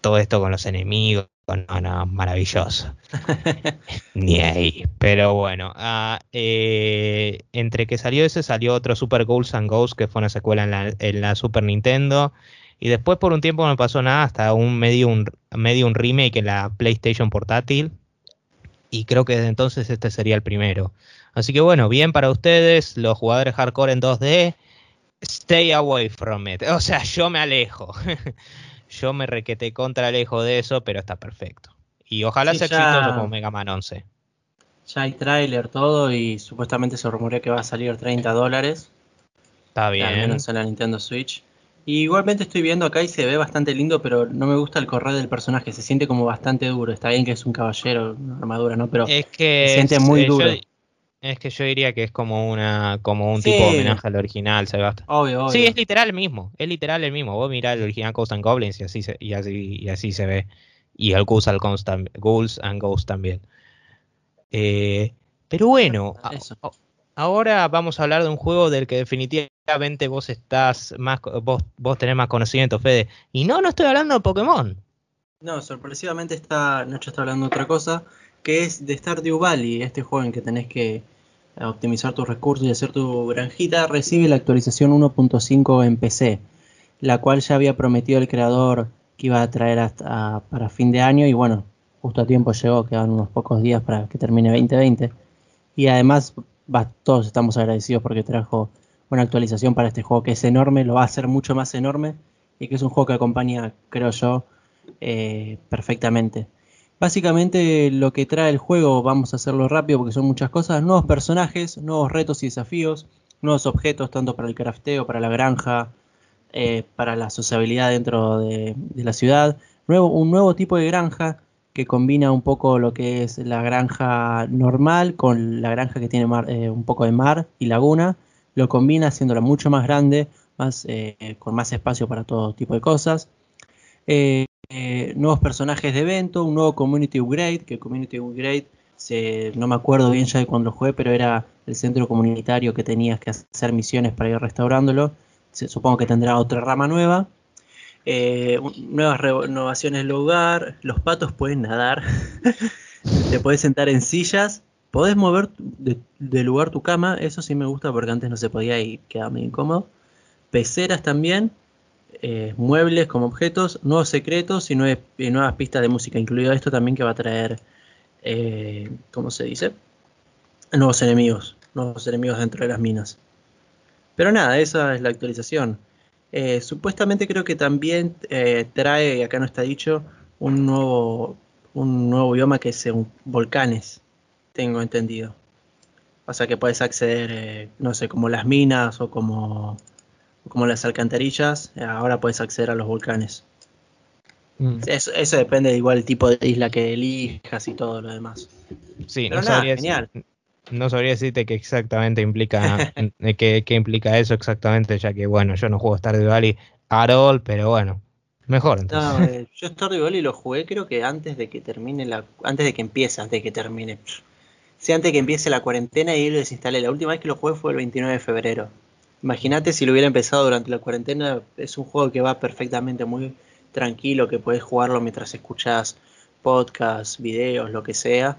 todo esto con los enemigos, no, no, maravilloso. Ni ahí. Pero bueno, ah, eh, entre que salió ese, salió otro Super Ghouls and Ghosts, que fue una secuela en la, Super Nintendo. Y después por un tiempo no pasó nada, hasta un medio, un medio un remake en la PlayStation portátil. Y creo que desde entonces este sería el primero. Así que bueno, bien para ustedes, los jugadores hardcore en 2D. Stay away from it. O sea, yo me alejo. Yo me requeté contra lejos de eso, pero está perfecto. Y ojalá sea exitoso como Mega Man 11. Ya hay tráiler, todo, y supuestamente se rumorea que va a salir 30 dólares. Está bien. Al menos en la Nintendo Switch. Y igualmente estoy viendo acá y se ve bastante lindo, pero no me gusta el correr del personaje. Se siente como bastante duro. Está bien que es un caballero, una armadura, ¿no? Pero es que se siente muy eh, duro. Es que yo diría que es como una como un tipo de homenaje al original, Sebastián. Obvio, obvio. Sí, es literal el mismo, es literal el mismo. Vos mirás el original Ghost and Goblins y así se, y así, y así se ve. Y el Ghouls and Ghosts, Ghouls and Ghosts también. Eh, pero bueno, ahora vamos a hablar de un juego del que definitivamente vos estás más, vos, vos tenés más conocimiento, Fede. Y no, no estoy hablando de Pokémon. No, sorpresivamente esta noche está hablando de otra cosa que es de Stardew Valley, este juego en que tenés que optimizar tus recursos y hacer tu granjita, recibe la actualización 1.5 en PC, la cual ya había prometido el creador que iba a traer hasta para fin de año y bueno, justo a tiempo llegó, quedan unos pocos días para que termine 2020 y además todos estamos agradecidos porque trajo una actualización para este juego que es enorme, lo va a hacer mucho más enorme y que es un juego que acompaña, creo yo, eh, perfectamente. Básicamente lo que trae el juego, vamos a hacerlo rápido porque son muchas cosas, nuevos personajes, nuevos retos y desafíos, nuevos objetos tanto para el crafteo, para la granja, eh, para la sociabilidad dentro de, la ciudad, nuevo, un nuevo tipo de granja que combina un poco lo que es la granja normal con la granja que tiene eh, un poco de mar y laguna, lo combina haciéndola mucho más grande, más, eh, con más espacio para todo tipo de cosas. Eh, nuevos personajes de evento, un nuevo Community Upgrade, que Community Upgrade se, no me acuerdo bien ya de cuando lo jugué, pero era el centro comunitario que tenías que hacer misiones para ir restaurándolo. supongo que tendrá otra rama nueva. Eh, nuevas renovaciones del lugar, los patos pueden nadar, te puedes sentar en sillas, podés mover de, lugar tu cama, eso sí me gusta porque antes no se podía y quedaba muy incómodo. Peceras también, eh, muebles como objetos, nuevos secretos y, nuevas pistas de música, incluido esto también que va a traer, eh, ¿cómo se dice? Nuevos enemigos, nuevos enemigos dentro de las minas. Pero nada, esa es la actualización. Eh, supuestamente creo que también trae, acá no está dicho, un nuevo, un nuevo bioma que es volcanes, tengo entendido. O sea que puedes acceder, no sé, como las minas o como como las alcantarillas, ahora puedes acceder a los volcanes. Mm. Eso, depende de igual el tipo de isla que elijas y todo lo demás. Sí, no, sabría genial. no sabría decirte qué exactamente implica, qué, qué, implica eso exactamente, ya que bueno, yo no juego Stardew Valley at all, pero bueno, mejor entonces. No, eh, yo Stardew Valley lo jugué creo que antes de que termine la, antes de que empiece, antes de que termine. Sí, antes de que empiece la cuarentena y lo desinstalé. La última vez que lo jugué fue el 29 de febrero. Imagínate si lo hubiera empezado durante la cuarentena, es un juego que va perfectamente muy tranquilo, que puedes jugarlo mientras escuchas podcasts, videos, lo que sea.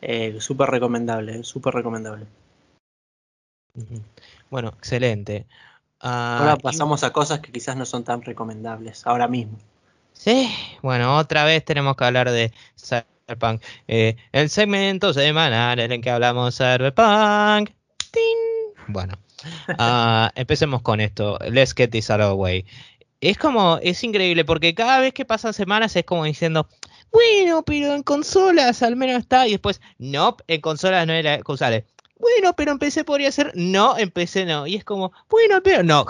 Eh, súper recomendable, súper recomendable. Bueno, excelente. Ah, ahora pasamos a cosas que quizás no son tan recomendables, ahora mismo. Sí, bueno, otra vez tenemos que hablar de Cyberpunk. Eh, el segmento semanal en el que hablamos Cyberpunk. Bueno, uh, empecemos con esto. Let's get this out of the way. Es como, es increíble porque cada vez que pasan semanas es como diciendo, bueno, pero en consolas al menos está. Y después, no, en consolas no era bueno, pero empecé podría ser, no, empecé no. Y es como, bueno, pero no.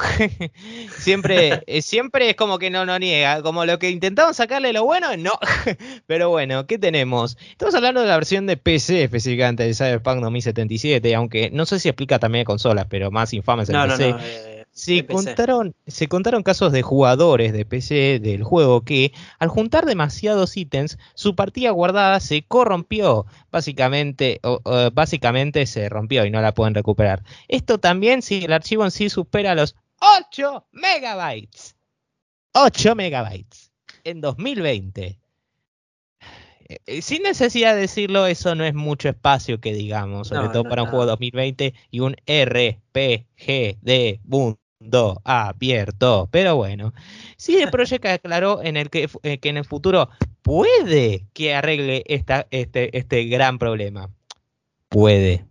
siempre, eh, siempre es como que no no niega. Como lo que intentaban sacarle lo bueno, no. pero bueno, ¿qué tenemos? Estamos hablando de la versión de PC específicamente de Cyberpunk 2077, aunque no sé si explica también consolas, pero más infame es el PC. No, eh, se contaron, se contaron casos de jugadores de PC del juego que, al juntar demasiados ítems, su partida guardada se corrompió. Básicamente, básicamente se rompió y no la pueden recuperar. Esto también si el archivo en sí supera los 8 megabytes. 8 megabytes en 2020. Eh, eh, sin necesidad de decirlo, eso no es mucho espacio que digamos, sobre todo para un juego 2020 y un RPG de boom abierto. Pero bueno, si el proyecto aclaró en el que, eh, que, en el futuro puede que arregle esta, este, este gran problema. Puede.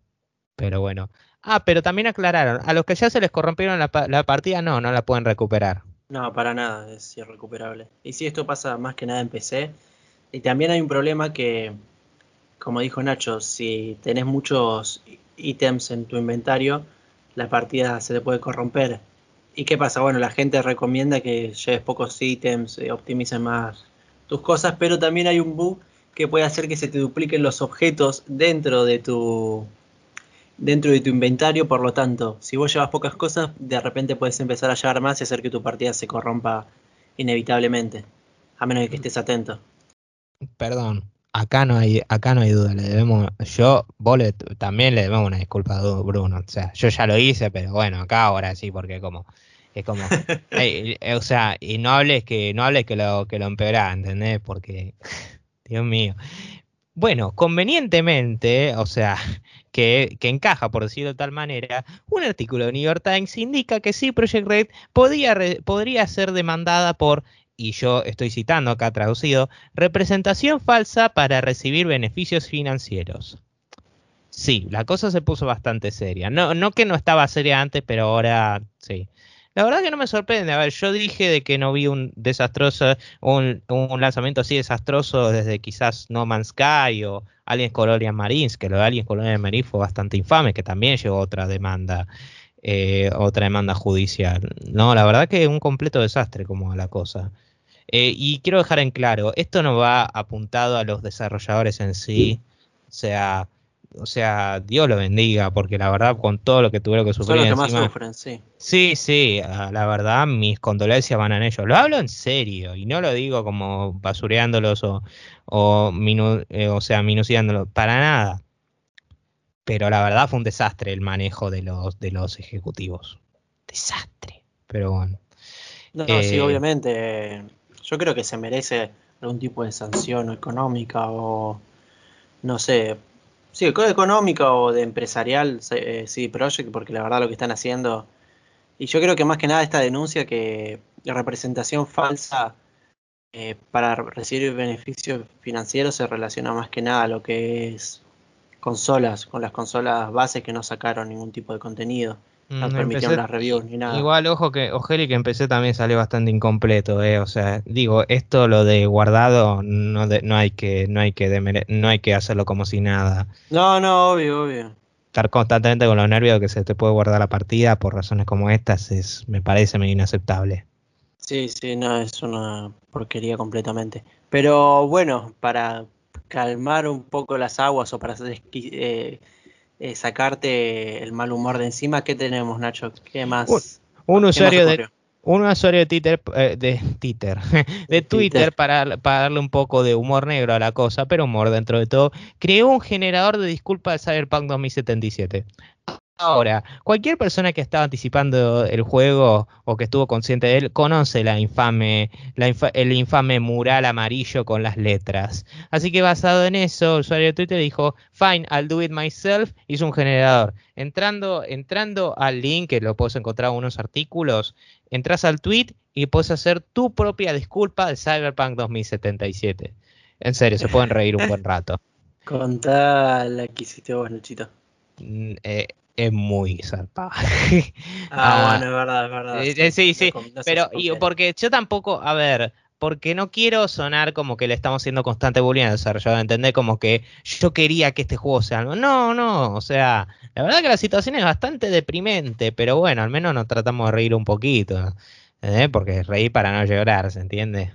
Pero bueno. Ah, pero también aclararon, a los que ya se les corrompieron la, la partida, no, no la pueden recuperar. No, para nada, es irrecuperable. Y si esto pasa más que nada en PC. Y también hay un problema que, como dijo Nacho, si tenés muchos ítems en tu inventario, la partida se te puede corromper. ¿Y qué pasa? Bueno, la gente recomienda que lleves pocos ítems, eh, optimices más tus cosas, pero también hay un bug que puede hacer que se te dupliquen los objetos dentro de tu dentro de tu inventario, por lo tanto, si vos llevas pocas cosas, de repente puedes empezar a llevar más y hacer que tu partida se corrompa inevitablemente, a menos de que estés atento. Perdón, acá no hay, acá no hay duda, le debemos, yo, vos también le debemos una disculpa a Bruno, o sea, yo ya lo hice, pero bueno, acá ahora sí, porque como es como, eh, o sea, y no hables que, no hables que lo, que lo empeorá, ¿entendés? Porque, Dios mío. Bueno, convenientemente, o sea, que, que, encaja, por decirlo de tal manera, un artículo de New York Times indica que sí, Project Red podría ser demandada por, y yo estoy citando acá traducido, representación falsa para recibir beneficios financieros. Sí, la cosa se puso bastante seria. No, no que no estaba seria antes, pero ahora sí. La verdad que no me sorprende. A ver, yo dije de que no vi un desastroso, un, lanzamiento así desastroso desde quizás No Man's Sky o Aliens Colonial Marines, que lo de Aliens Colonial Marines fue bastante infame, que también llegó otra demanda, eh, otra demanda judicial. No, la verdad que un completo desastre como la cosa. Eh, y quiero dejar en claro, esto no va apuntado a los desarrolladores en sí, o sea, o sea, Dios lo bendiga, porque la verdad con todo lo que tuvieron que sufrir Son los que más sufren, sí. Sí, sí, la verdad mis condolencias van a ellos. Lo hablo en serio y no lo digo como basureándolos o, o, eh, o sea, minuciándolos, para nada. Pero la verdad fue un desastre el manejo de los, de los ejecutivos. Desastre. Pero bueno. No, no sí, eh, obviamente. Yo creo que se merece algún tipo de sanción económica o no sé, Sí, económica o de empresarial, eh, sí, Project, porque la verdad lo que están haciendo. Y yo creo que más que nada esta denuncia que representación falsa eh, para recibir beneficios financieros se relaciona más que nada a lo que es consolas, con las consolas bases que no sacaron ningún tipo de contenido. No mm, permitieron las reviews ni nada. Igual, ojo que Ojeri que empecé también salió bastante incompleto, eh. O sea, digo, esto lo de guardado no, no hay que, no hay que no hay que hacerlo como si nada. No, no, obvio, obvio. Estar constantemente con los nervios de que se te puede guardar la partida por razones como estas es, me parece medio inaceptable. Sí, sí, no, es una porquería completamente. Pero bueno, para calmar un poco las aguas o para eh, eh, sacarte el mal humor de encima. ¿Qué tenemos, Nacho? ¿Qué más? Un, usuario de un usuario de Twitter, eh, de Twitter, de Twitter para, para, darle un poco de humor negro a la cosa, pero humor dentro de todo, creó un generador de disculpas de Cyberpunk 2077. Ahora, cualquier persona que estaba anticipando el juego o que estuvo consciente de él conoce la infame, el infame mural amarillo con las letras. Así que basado en eso, el usuario de Twitter dijo, fine, I'll do it myself, hizo un generador. Entrando, entrando al link, que lo puedes encontrar en unos artículos, entras al tweet y puedes hacer tu propia disculpa de Cyberpunk 2077. En serio, se pueden reír un buen rato. Contala que hiciste vos, Luchito. Mm, eh, es muy zarpada. ah, ah, bueno, es verdad, es verdad. Eh, eh, sí, sí, pero y, porque yo tampoco, a ver, porque no quiero sonar como que le estamos haciendo constante bullying al desarrollador, entender como que yo quería que este juego sea algo. No, no, o sea, la verdad que la situación es bastante deprimente, pero bueno, al menos nos tratamos de reír un poquito, ¿eh? porque reír para no llorar, ¿se entiende?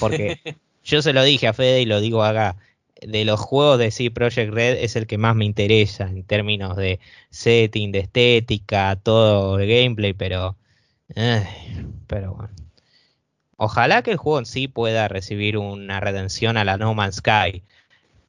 Porque yo se lo dije a Fede y lo digo acá de los juegos de C Project Red es el que más me interesa en términos de setting, de estética, todo el gameplay, pero. pero bueno. Ojalá que el juego en sí pueda recibir una redención a la No Man's Sky.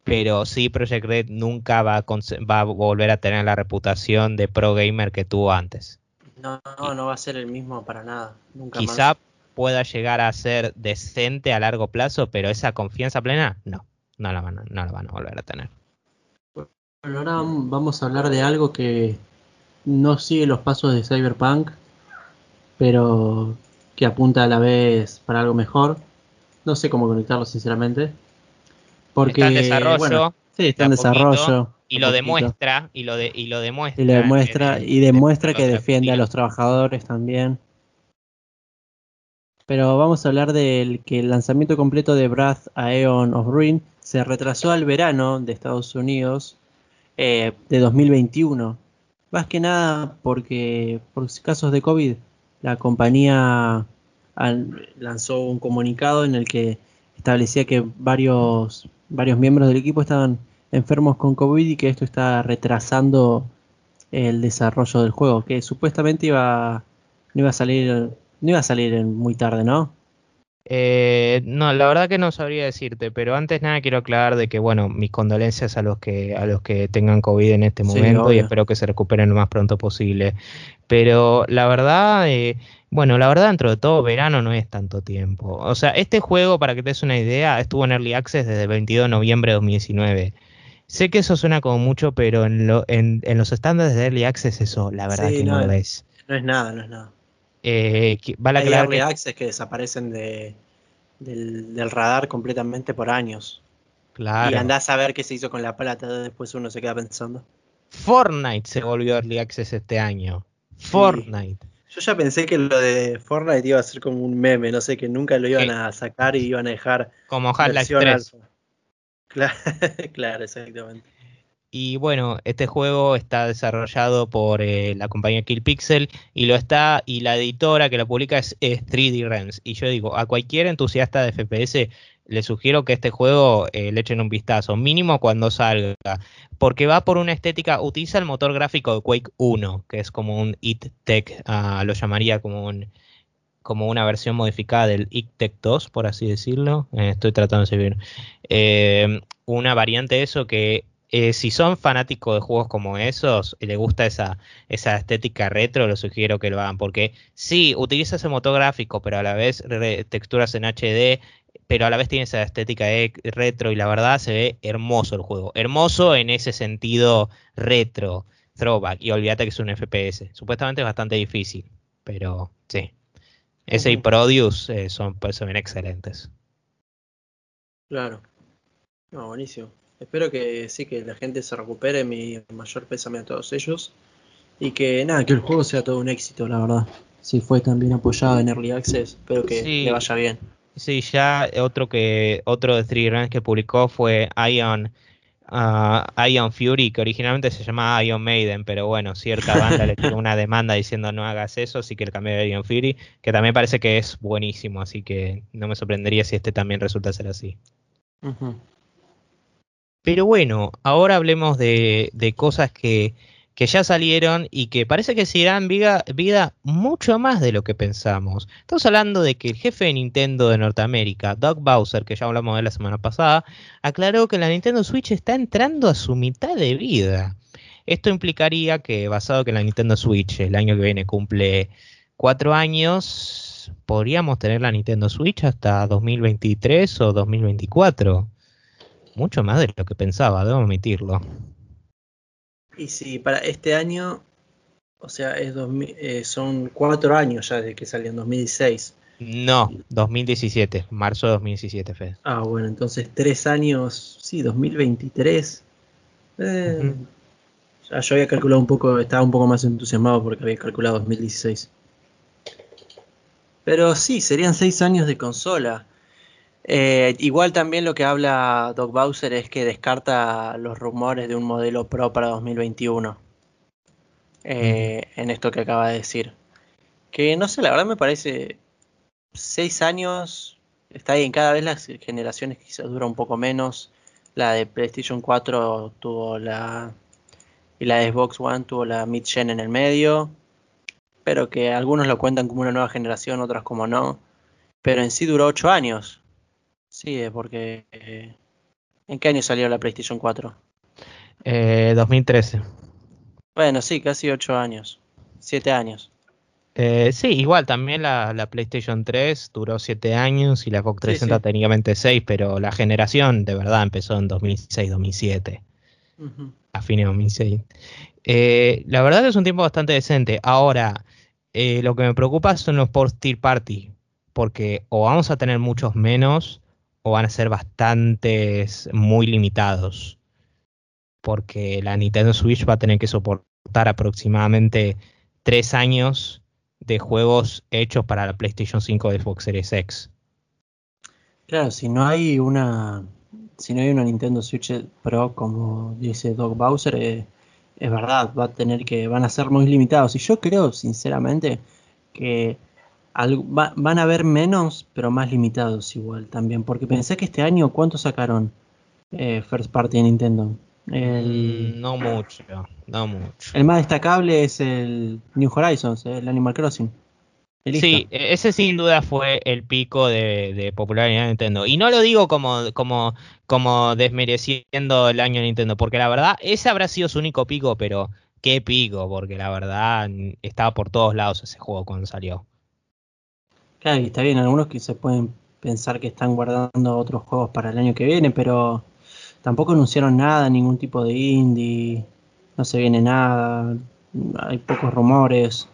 Pero sí, Project Red nunca va a, va a volver a tener la reputación de pro gamer que tuvo antes. No, no, no va a ser el mismo para nada. Nunca quizá pueda llegar a ser decente a largo plazo, pero esa confianza plena, no no la van a, no la van a volver a tener. Bueno, ahora vamos a hablar de algo que no sigue los pasos de Cyberpunk, pero que apunta a la vez para algo mejor. No sé cómo conectarlo, sinceramente. Porque, está en desarrollo. sí, está en desarrollo. Y lo demuestra, y lo, de, y lo demuestra. Y lo demuestra, y demuestra que defiende a los trabajadores también. Pero vamos a hablar del que el lanzamiento completo de Breath Aeon of Ruin se retrasó al verano de Estados Unidos eh, de 2021. Más que nada porque por casos de COVID la compañía lanzó un comunicado en el que establecía que varios, varios miembros del equipo estaban enfermos con COVID y que esto está retrasando el desarrollo del juego, que supuestamente iba, no iba a salir, no iba a salir muy tarde, ¿no? Eh, no, la verdad que no sabría decirte, pero antes nada quiero aclarar de que, bueno, mis condolencias a los que a los que tengan COVID en este momento y espero que se recuperen lo más pronto posible. Pero la verdad, eh, bueno, la verdad dentro de todo verano no es tanto tiempo. O sea, este juego, para que te des una idea, estuvo en Early Access desde el 22 de noviembre de 2019. Sé que eso suena como mucho, pero en, lo, en, los estándares de Early Access eso, la verdad que no, lo es. No es nada, no es nada. Eh, vale Hay aclarar que... access que desaparecen de, del, radar completamente por años. Claro. Y andás a ver qué se hizo con la plata, después uno se queda pensando. Fortnite se volvió Early Access este año. Fortnite. Yo ya pensé que lo de Fortnite iba a ser como un meme, no sé, que nunca lo iban a sacar y iban a dejar. Como Half-Life 3. Claro, claro, exactamente. Y bueno, este juego está desarrollado por eh, la compañía Kill Pixel y lo está y la editora que lo publica es, 3D Realms. Y yo digo, a cualquier entusiasta de FPS le sugiero que este juego eh, le echen un vistazo, mínimo cuando salga, porque va por una estética, utiliza el motor gráfico de Quake 1, que es como un IT Tech, ah, lo llamaría como un una versión modificada del ICTEC 2, por así decirlo. Eh, estoy tratando de seguir. una variante de eso que eh, si son fanáticos de juegos como esos y les gusta esa, esa estética retro, les sugiero que lo hagan. Porque sí, utiliza ese motor gráfico, pero a la vez texturas en HD, pero a la vez tiene esa estética retro y la verdad se ve hermoso el juego. Hermoso en ese sentido retro, throwback. Y olvídate que es un FPS. Supuestamente es bastante difícil, pero sí. Ese y Produce eh, son, pues, son excelentes. Claro. No, buenísimo. Espero que sí, que la gente se recupere, mi mayor pésame a todos ellos. Y que nada, que el juego sea todo un éxito, la verdad. Si fue tan bien apoyado en Early Access, espero que le vaya bien. Sí, ya otro que otro de Three Runs que publicó fue Ion uh, Ion Fury, que originalmente se llamaba Ion Maiden, pero bueno, cierta banda le tiró una demanda diciendo no hagas eso, así que el cambio de Ion Fury, que también parece que es buenísimo, así que no me sorprendería si este también resulta ser así. Pero bueno, ahora hablemos de, cosas que, ya salieron y que parece que se irán vida, vida mucho más de lo que pensamos. Estamos hablando de que el jefe de Nintendo de Norteamérica, Doug Bowser, que ya hablamos de la semana pasada, aclaró que la Nintendo Switch está entrando a su mitad de vida. Esto implicaría que, basado que la Nintendo Switch el año que viene cumple cuatro años, podríamos tener la Nintendo Switch hasta 2023 o 2024. Mucho más de lo que pensaba, debo admitirlo. Y si para este año, o sea, es eh, son cuatro años ya de que salió en 2016. No, 2017, marzo de 2017, Fede. Ah, bueno, entonces tres años, sí, 2023. Eh, ya yo había calculado un poco, estaba un poco más entusiasmado porque había calculado 2016. Pero sí, serían seis años de consola. Eh, igual también lo que habla Doc Bowser es que descarta los rumores de un modelo Pro para 2021. Eh, en esto que acaba de decir. Que no sé, la verdad me parece seis años, está bien, cada vez las generaciones quizás dura un poco menos. La de PlayStation 4 tuvo la. Y la de Xbox One tuvo la mid-gen en el medio. Pero que algunos lo cuentan como una nueva generación, otros como no. Pero en sí duró ocho años. Sí, es porque. Eh, ¿En qué año salió la PlayStation 4? Eh, 2013. Bueno, sí, casi ocho años. Siete años. Eh, sí, igual también la, PlayStation 3 duró 7 años y la Xbox 360 técnicamente 6, pero la generación de verdad empezó en 2006-2007, a fines de 2006. Eh, la verdad es un tiempo bastante decente. Ahora, eh, lo que me preocupa son los post-tier party, porque o vamos a tener muchos menos o van a ser bastantes muy limitados, porque la Nintendo Switch va a tener que soportar aproximadamente 3 años de juegos hechos para la PlayStation 5 de Xbox Series X. Claro, si no hay una si no hay una Nintendo Switch Pro como dice Doc Bowser, eh, es verdad, va a tener que van a ser muy limitados y yo creo sinceramente que van a haber menos, pero más limitados igual también, porque pensé que este año cuánto sacaron eh, First Party de Nintendo. El, no mucho, no mucho. El más destacable es el New Horizons, el Animal Crossing. Sí, e-, ese sin duda fue el pico de, popularidad de Nintendo. Y no lo digo como, como, como desmereciendo el año de Nintendo, porque la verdad, ese habrá sido su único pico, pero qué pico, porque la verdad estaba por todos lados ese juego cuando salió. Claro, y está bien, algunos que se pueden pensar que están guardando otros juegos para el año que viene, pero Tampoco anunciaron nada, ningún tipo de indie, no se viene nada, hay pocos rumores.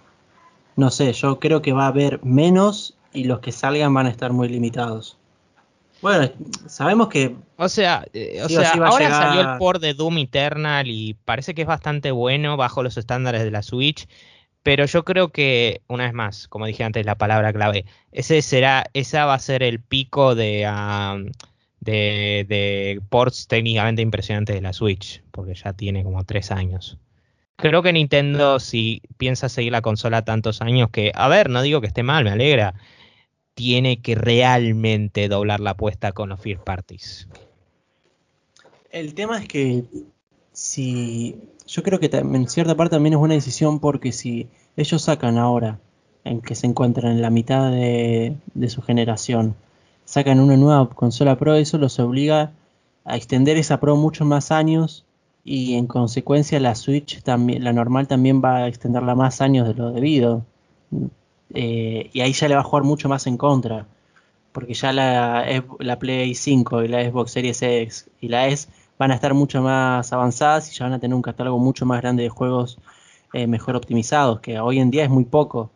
No sé, yo creo que va a haber menos y los que salgan van a estar muy limitados. Bueno, sabemos que. O sea, eh, o sea ahora salió el port de Doom Eternal y parece que es bastante bueno bajo los estándares de la Switch. Pero yo creo que, una vez más, como dije antes, la palabra clave, ese será, esa va a ser el pico de, de, ports técnicamente impresionantes de la Switch, porque ya tiene como tres años. Creo que Nintendo, si piensa seguir la consola tantos años, que, a ver, no digo que esté mal, me alegra, tiene que realmente doblar la apuesta con los first parties. El tema es que si yo creo que en cierta parte también es buena decisión porque si ellos sacan ahora en que se encuentran en la mitad de su generación sacan una nueva consola Pro, eso los obliga a extender esa Pro muchos más años y en consecuencia la Switch también, la normal también va a extenderla más años de lo debido. Eh, y ahí ya le va a jugar mucho más en contra. Porque ya la, la Play 5 y la Xbox Series X y la S van a estar mucho más avanzadas y ya van a tener un catálogo mucho más grande de juegos eh, mejor optimizados, que hoy en día es muy poco.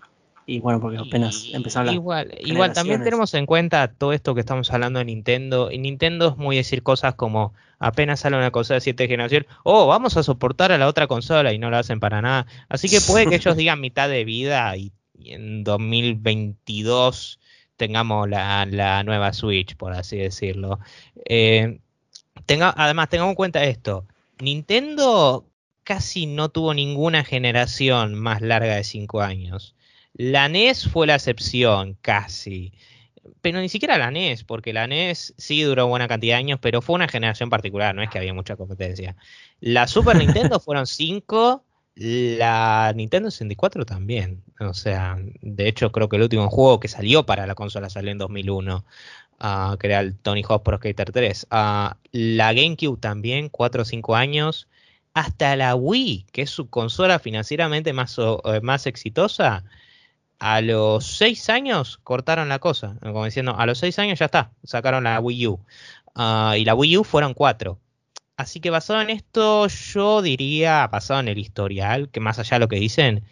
Y bueno, porque apenas empezaron Igual, igual también tenemos en cuenta todo esto que estamos hablando de Nintendo. Y Nintendo es muy decir cosas como apenas sale una consola de 7 generación, oh, vamos a soportar a la otra consola y no lo hacen para nada. Así que puede que ellos digan mitad de vida y, en 2022 tengamos la, nueva Switch, por así decirlo. Eh, tenga, además, tengamos en cuenta esto. Nintendo casi no tuvo ninguna generación más larga de 5 años. La NES fue la excepción, casi. Pero ni siquiera la NES, porque la NES sí duró buena cantidad de años, pero fue una generación particular, no es que había mucha competencia. La Super Nintendo fueron cinco, la Nintendo 64 también. O sea, de hecho creo que el último juego que salió para la consola salió en 2001, que era el Tony Hawk Pro Skater 3. Ah, la GameCube también, 4 o 5 años. hasta la Wii, que es su consola financieramente más, eh, más exitosa, a los seis años cortaron la cosa. Como diciendo, a los seis años ya está, sacaron la Wii U. Ah, y la Wii U fueron cuatro. Así que basado en esto, yo diría, basado en el historial, que más allá de lo que dicen,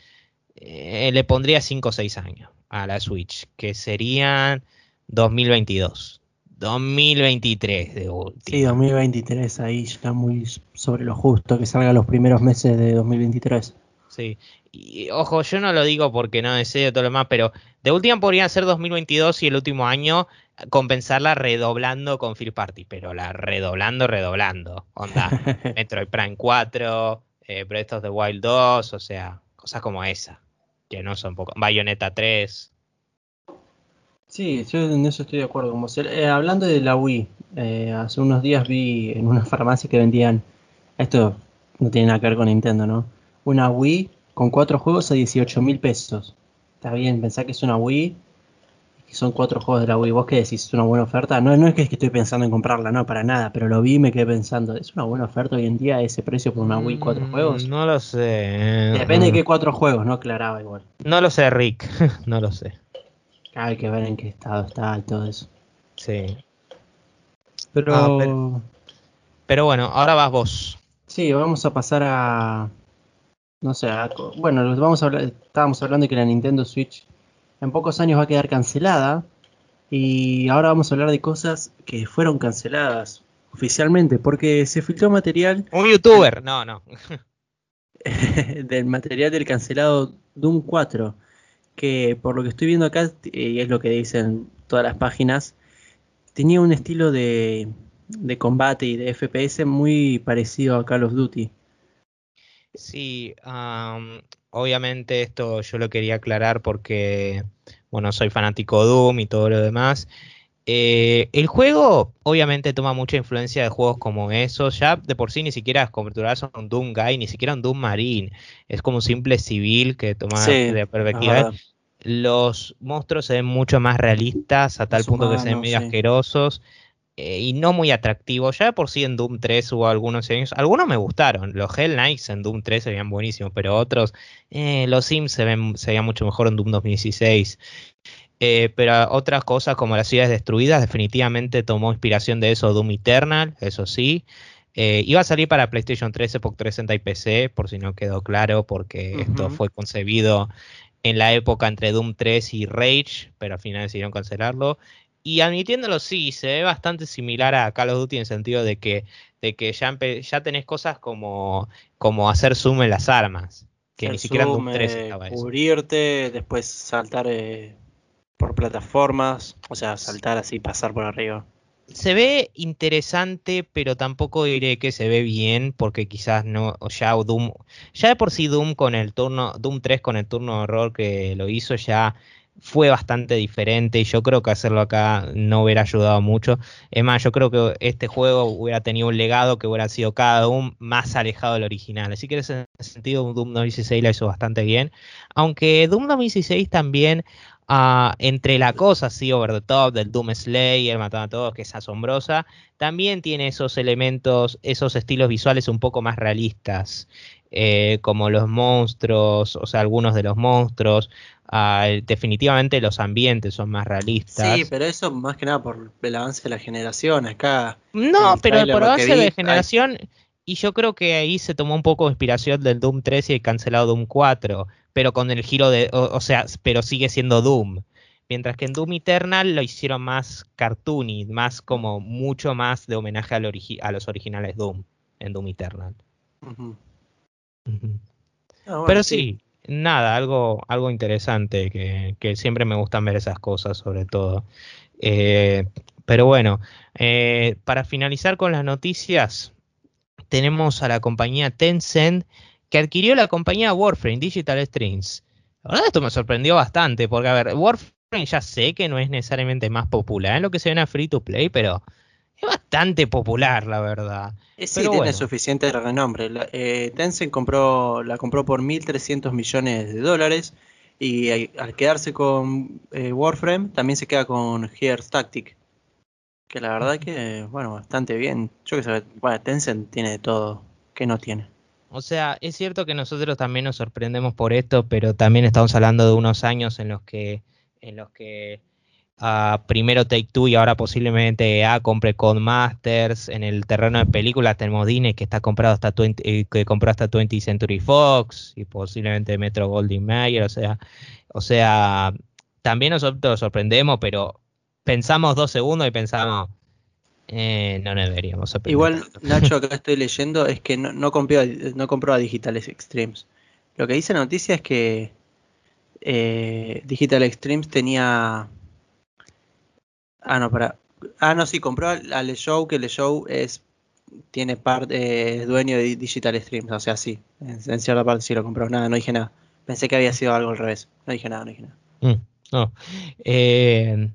eh, le pondría 5 o 6 años a la Switch, que serían 2022. 2023 de último. Sí, 2023, ahí está muy sobre lo justo que salga los primeros meses de 2023. Sí, y ojo, yo no lo digo porque no deseo todo lo demás, pero de última podría ser 2022 y el último año compensarla redoblando con Phil Party, pero la redoblando, redoblando. Onda, Metroid Prime 4, eh, Breath of the Wild 2, o sea, cosas como esa, que no son poco. Bayonetta 3. Sí, yo en eso estoy de acuerdo. Como eh, hablando de la Wii, eh, hace unos días vi en una farmacia que vendían, esto no tiene nada que ver con Nintendo, ¿no? Una Wii con cuatro juegos a 18 mil pesos. Está bien, pensá que es una Wii y son cuatro juegos de la Wii. ¿Vos qué decís? ¿Es una buena oferta? No, no es que, es que estoy pensando en comprarla, no, para nada, pero lo vi y me quedé pensando, ¿es una buena oferta hoy en día ese precio por una Wii cuatro Mm, juegos? No lo sé. Depende de qué cuatro juegos, no aclaraba igual. No lo sé, Rick. no lo sé. Hay que ver en qué estado está y todo eso. Sí. Pero, Ah, pero- Pero bueno, ahora vas vos. sí, vamos a pasar a. No sé, a bueno, vamos a hablar, estábamos hablando de que la Nintendo Switch en pocos años va a quedar cancelada. Y ahora vamos a hablar de cosas que fueron canceladas oficialmente, porque se filtró material Un youtuber. No, no. del material del cancelado Doom 4, que por lo que estoy viendo acá, eh, y es lo que dicen todas las páginas, tenía un estilo de, de combate y de FPS muy parecido a Call of Duty. Sí, am, obviamente esto yo lo quería aclarar porque, bueno, soy fanático de Doom y todo lo demás. Eh, el juego obviamente toma mucha influencia de juegos como esos. Ya de por sí ni siquiera es convertirse en un Doom Guy, ni siquiera un Doom Marine. Es como un simple civil que toma Sí, de perspectiva. Los monstruos se ven mucho más realistas, a tal Los punto que se ven medio sí. asquerosos eh, y no muy atractivos. Ya de por sí en Doom 3 hubo algunos años, algunos me gustaron. Los Hell Knights en Doom 3 se veían buenísimos, pero otros, eh, los Sims se ven se veían mucho mejor en Doom 2016. Eh, pero otras cosas como las ciudades destruidas definitivamente tomó inspiración de eso Doom Eternal, eso sí. Eh, iba a salir para PlayStation 3, Xbox 360 y PC, por si no quedó claro, porque esto fue concebido en la época entre Doom 3 y Rage, pero al final decidieron cancelarlo. Y admitiéndolo, sí, se ve bastante similar a Call of Duty en el sentido de que, de que ya, ya tenés cosas como, como hacer zoom en las armas, que ni siquiera en Doom 3 eh, estaba eso. cubrirte, después saltar eh, por plataformas, o sea, saltar así, pasar por arriba. Se ve interesante, pero tampoco diré que se ve bien, porque quizás no, ya Doom, ya de por sí Doom con el turno, Doom 3 con el turno de horror que lo hizo ya fue bastante diferente y yo creo que hacerlo acá no hubiera ayudado mucho. Es más, yo creo que este juego hubiera tenido un legado que hubiera sido cada Doom más alejado del original. Así que en ese sentido Doom 2016 la hizo bastante bien. Aunque Doom 2016 también entre la cosa así over the top del Doom Slayer matando a todos, que es asombrosa, también tiene esos elementos, esos estilos visuales un poco más realistas, eh, como los monstruos, o sea, algunos de los monstruos. ah, definitivamente los ambientes son más realistas. Sí, pero eso más que nada por el avance de la generación. Acá, No, pero por avance de hay- generación, y yo creo que ahí se tomó un poco de inspiración del Doom 3 y el cancelado Doom 4, pero con el giro de, o, o sea, pero sigue siendo Doom. Mientras que en Doom Eternal lo hicieron más cartoony, más como mucho más de homenaje origi- a los originales Doom en Doom Eternal. Ah, bueno, Pero sí, nada, algo, algo interesante que, que siempre me gustan ver esas cosas, sobre todo. Eh, pero bueno, eh, para finalizar con las noticias, tenemos a la compañía Tencent que adquirió la compañía Warframe Digital Streams. La verdad, esto me sorprendió bastante, porque a ver, Warframe ya sé que no es necesariamente más popular en lo que se ven a free to play, pero es bastante popular, la verdad. Eh, Sí, Pero tiene bueno. suficiente renombre. La- eh, Tencent compró, la compró por 1.300 millones de dólares y al quedarse con eh, Warframe también se queda con Gears Tactic. Que la verdad que, bueno, bastante bien. Yo que sé, bueno, Tencent tiene de todo. que no tiene? O sea, es cierto que nosotros también nos sorprendemos por esto, pero también estamos hablando de unos años en los que, en los que uh, primero Take Two y ahora posiblemente A compre Codemasters. En el terreno de películas tenemos Disney que está comprado hasta 20, eh, que compró hasta 20th Century Fox y posiblemente Metro Goldwyn Mayer. O sea, o sea, también nosotros nos sorprendemos, pero pensamos dos segundos y pensamos, eh, no deberíamos Igual, Nacho, acá estoy leyendo, es que no, no, compró, no compró a Digitales Extremes. Lo que dice la noticia es que eh, Digital Extremes tenía. Ah, no, para. Ah, no, sí, compró a Le Show, que Le Show es tiene parte dueño de Digital Streams, o sea, sí, en, cierta parte sí lo compró, nada, no dije nada. Pensé que había sido algo al revés, no dije nada, no dije nada. Mm, no. Eh,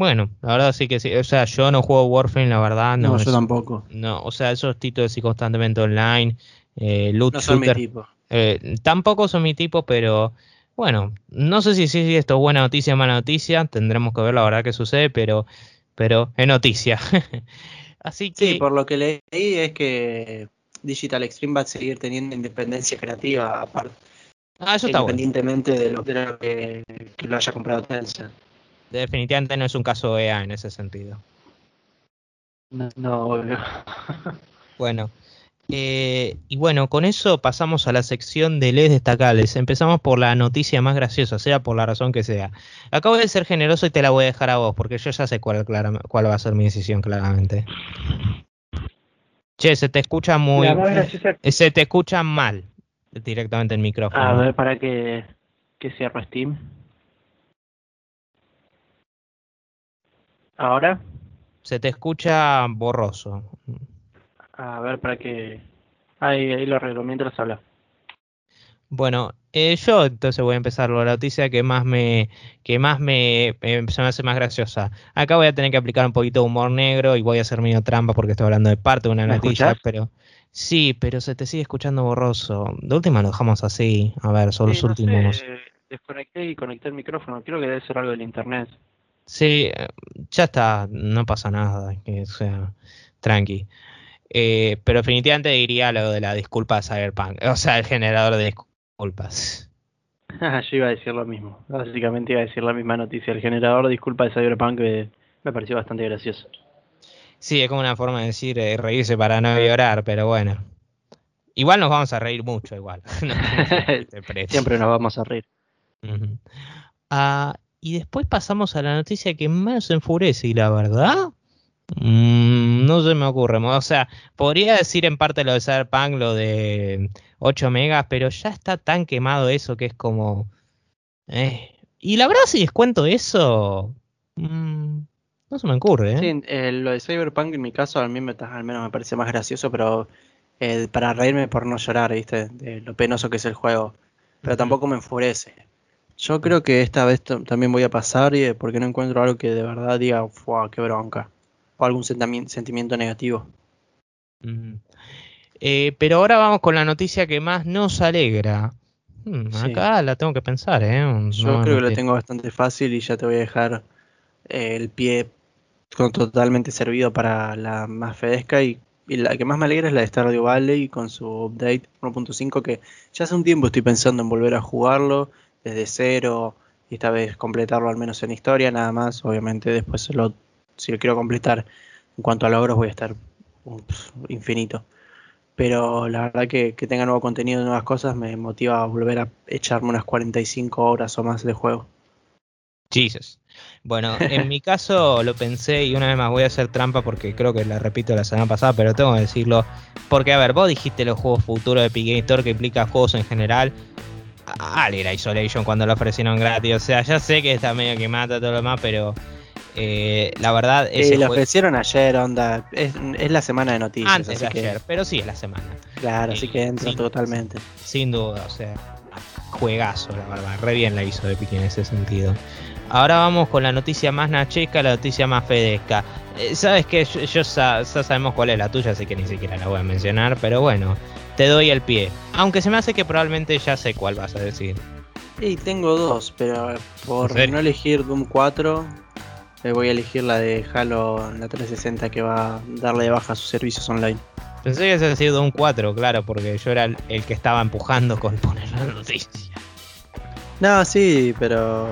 bueno, la verdad sí que sí. O sea, yo no juego Warframe, la verdad. No, yo tampoco. No, o sea, esos títulos así constantemente online. Eh, loot no son mi tipo. Eh, tampoco son mi tipo, pero bueno, no sé si, si, esto es buena noticia o mala noticia. Tendremos que ver la verdad que sucede, pero, pero es noticia. así que. Sí, por lo que leí es que Digital Extreme va a seguir teniendo independencia creativa aparte. Ah, eso está Independientemente de lo, que, que, lo haya comprado Tencent definitivamente no es un caso EA en ese sentido. No, no bueno, eh, y bueno, con eso pasamos a la sección de leyes destacables. Empezamos por la noticia más graciosa, sea por la razón que sea. Acabo de ser generoso y te la voy a dejar a vos, porque yo ya sé cuál, cuál va a ser mi decisión, claramente. Che, se te escucha muy. Se te escucha mal directamente el micrófono. A ver, para que, que cierre Steam. ¿Ahora? Se te escucha borroso. A ver, para que... Ahí, ahí lo arreglo mientras habla. Bueno, eh, yo entonces voy a empezar la noticia que más me que más me, se me hace más graciosa. Acá voy a tener que aplicar un poquito de humor negro y voy a hacer medio trampa porque estoy hablando de parte de una noticia, pero sí, pero se te sigue escuchando borroso. De última lo dejamos así. A ver, son los últimos. desconecté y conecté el micrófono. Creo que debe ser algo del internet. Sí, ya está, no pasa nada, que sea tranqui. Eh, pero definitivamente diría lo de la disculpa de Cyberpunk, o sea, el generador de disculpas. Yo iba a decir lo mismo, básicamente iba a decir la misma noticia. El generador de disculpas de Cyberpunk me pareció bastante gracioso. Sí, es como una forma de decir eh, reírse para no llorar, pero bueno. Igual nos vamos a reír mucho, igual. Siempre nos vamos a reír. Ah, y después pasamos a la noticia que más enfurece, y la verdad, mm, no se me ocurre. O sea, podría decir en parte lo de Cyberpunk, lo de 8 megas, pero ya está tan quemado eso que es como... Eh. Y la verdad, si descuento eso, mm, no se me ocurre. ¿eh? Sí, eh, lo de Cyberpunk en mi caso a mí me, al menos me parece más gracioso, pero eh, para reírme por no llorar, ¿viste? De lo penoso que es el juego. Pero tampoco me enfurece. Yo creo que esta vez también voy a pasar y porque no encuentro algo que de verdad diga, ¡fua, qué bronca! O algún sentimiento negativo. Eh, pero ahora vamos con la noticia que más nos alegra. Hmm, acá la tengo que pensar, ¿eh? Yo creo que la tengo bastante fácil y ya te voy a dejar eh, el pie totalmente servido para la más fedesca y, y, la que más me alegra es la de Stardew Valley con su update 1.5 que ya hace un tiempo estoy pensando en volver a jugarlo desde cero y esta vez completarlo al menos en historia, nada más. Obviamente después lo, si lo quiero completar en cuanto a logros voy a estar infinito. Pero la verdad que, que tenga nuevo contenido, nuevas cosas, me motiva a volver a echarme unas 45 horas o más de juego. Jesus. Bueno, en mi caso lo pensé y una vez más voy a hacer trampa porque creo que la repito la semana pasada, pero tengo que decirlo. Porque, a ver, vos dijiste los juegos futuros de Epic que implica juegos en general. Alien Isolation cuando lo ofrecieron gratis. O sea, ya sé que está medio que mata todo lo demás, pero eh, la verdad es. lo ofrecieron ayer, onda. Es, la semana de noticias. Antes de ayer, pero sí es la semana. Claro, así que entra totalmente. Sin duda, o sea, juegazo, la verdad. Re bien la hizo Epic en ese sentido. Ahora vamos con la noticia más nacheca, la noticia más fedesca. Eh, Sabes que yo, ya, sabemos cuál es la tuya, así que ni siquiera la voy a mencionar, pero bueno te doy el pie. Aunque se me hace que probablemente ya sé cuál vas a decir. Sí, tengo dos, pero por no elegir Doom 4, eh, voy a elegir la de Halo, la 360, que va a darle de baja a sus servicios online. Pensé que había sido un 4, claro, porque yo era el, que estaba empujando con poner la noticia. No, sí, pero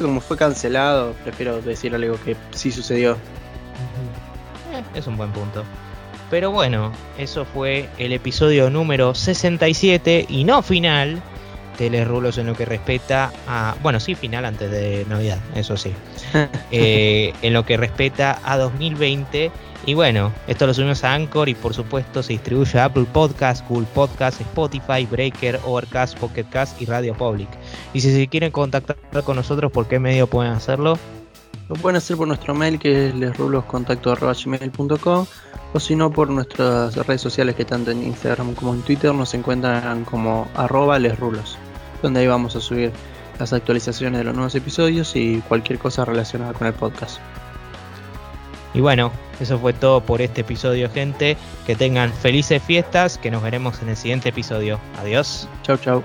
como fue cancelado, prefiero decir algo que sí sucedió. Eh, es un buen punto. Pero bueno, eso fue el episodio número 67 y no final de Rulos en lo que respecta a. Bueno, sí, final antes de Navidad, eso sí. Eh, en lo que respecta a 2020. Y bueno, esto lo subimos a Anchor y por supuesto se distribuye a Apple Podcast, Google Podcast, Spotify, Breaker, Overcast, Pocket Cast y Radio Public. Y si se quieren contactar con nosotros, ¿por qué medio pueden hacerlo? Lo pueden hacer por nuestro mail que es lesruloscontacto.gmail.com o si no por nuestras redes sociales que tanto en Instagram como en Twitter nos encuentran como arroba lesrulos, donde ahí vamos a subir las actualizaciones de los nuevos episodios y cualquier cosa relacionada con el podcast. Y bueno, eso fue todo por este episodio, gente. Que tengan felices fiestas, que nos veremos en el siguiente episodio. Adiós. Chau, chau.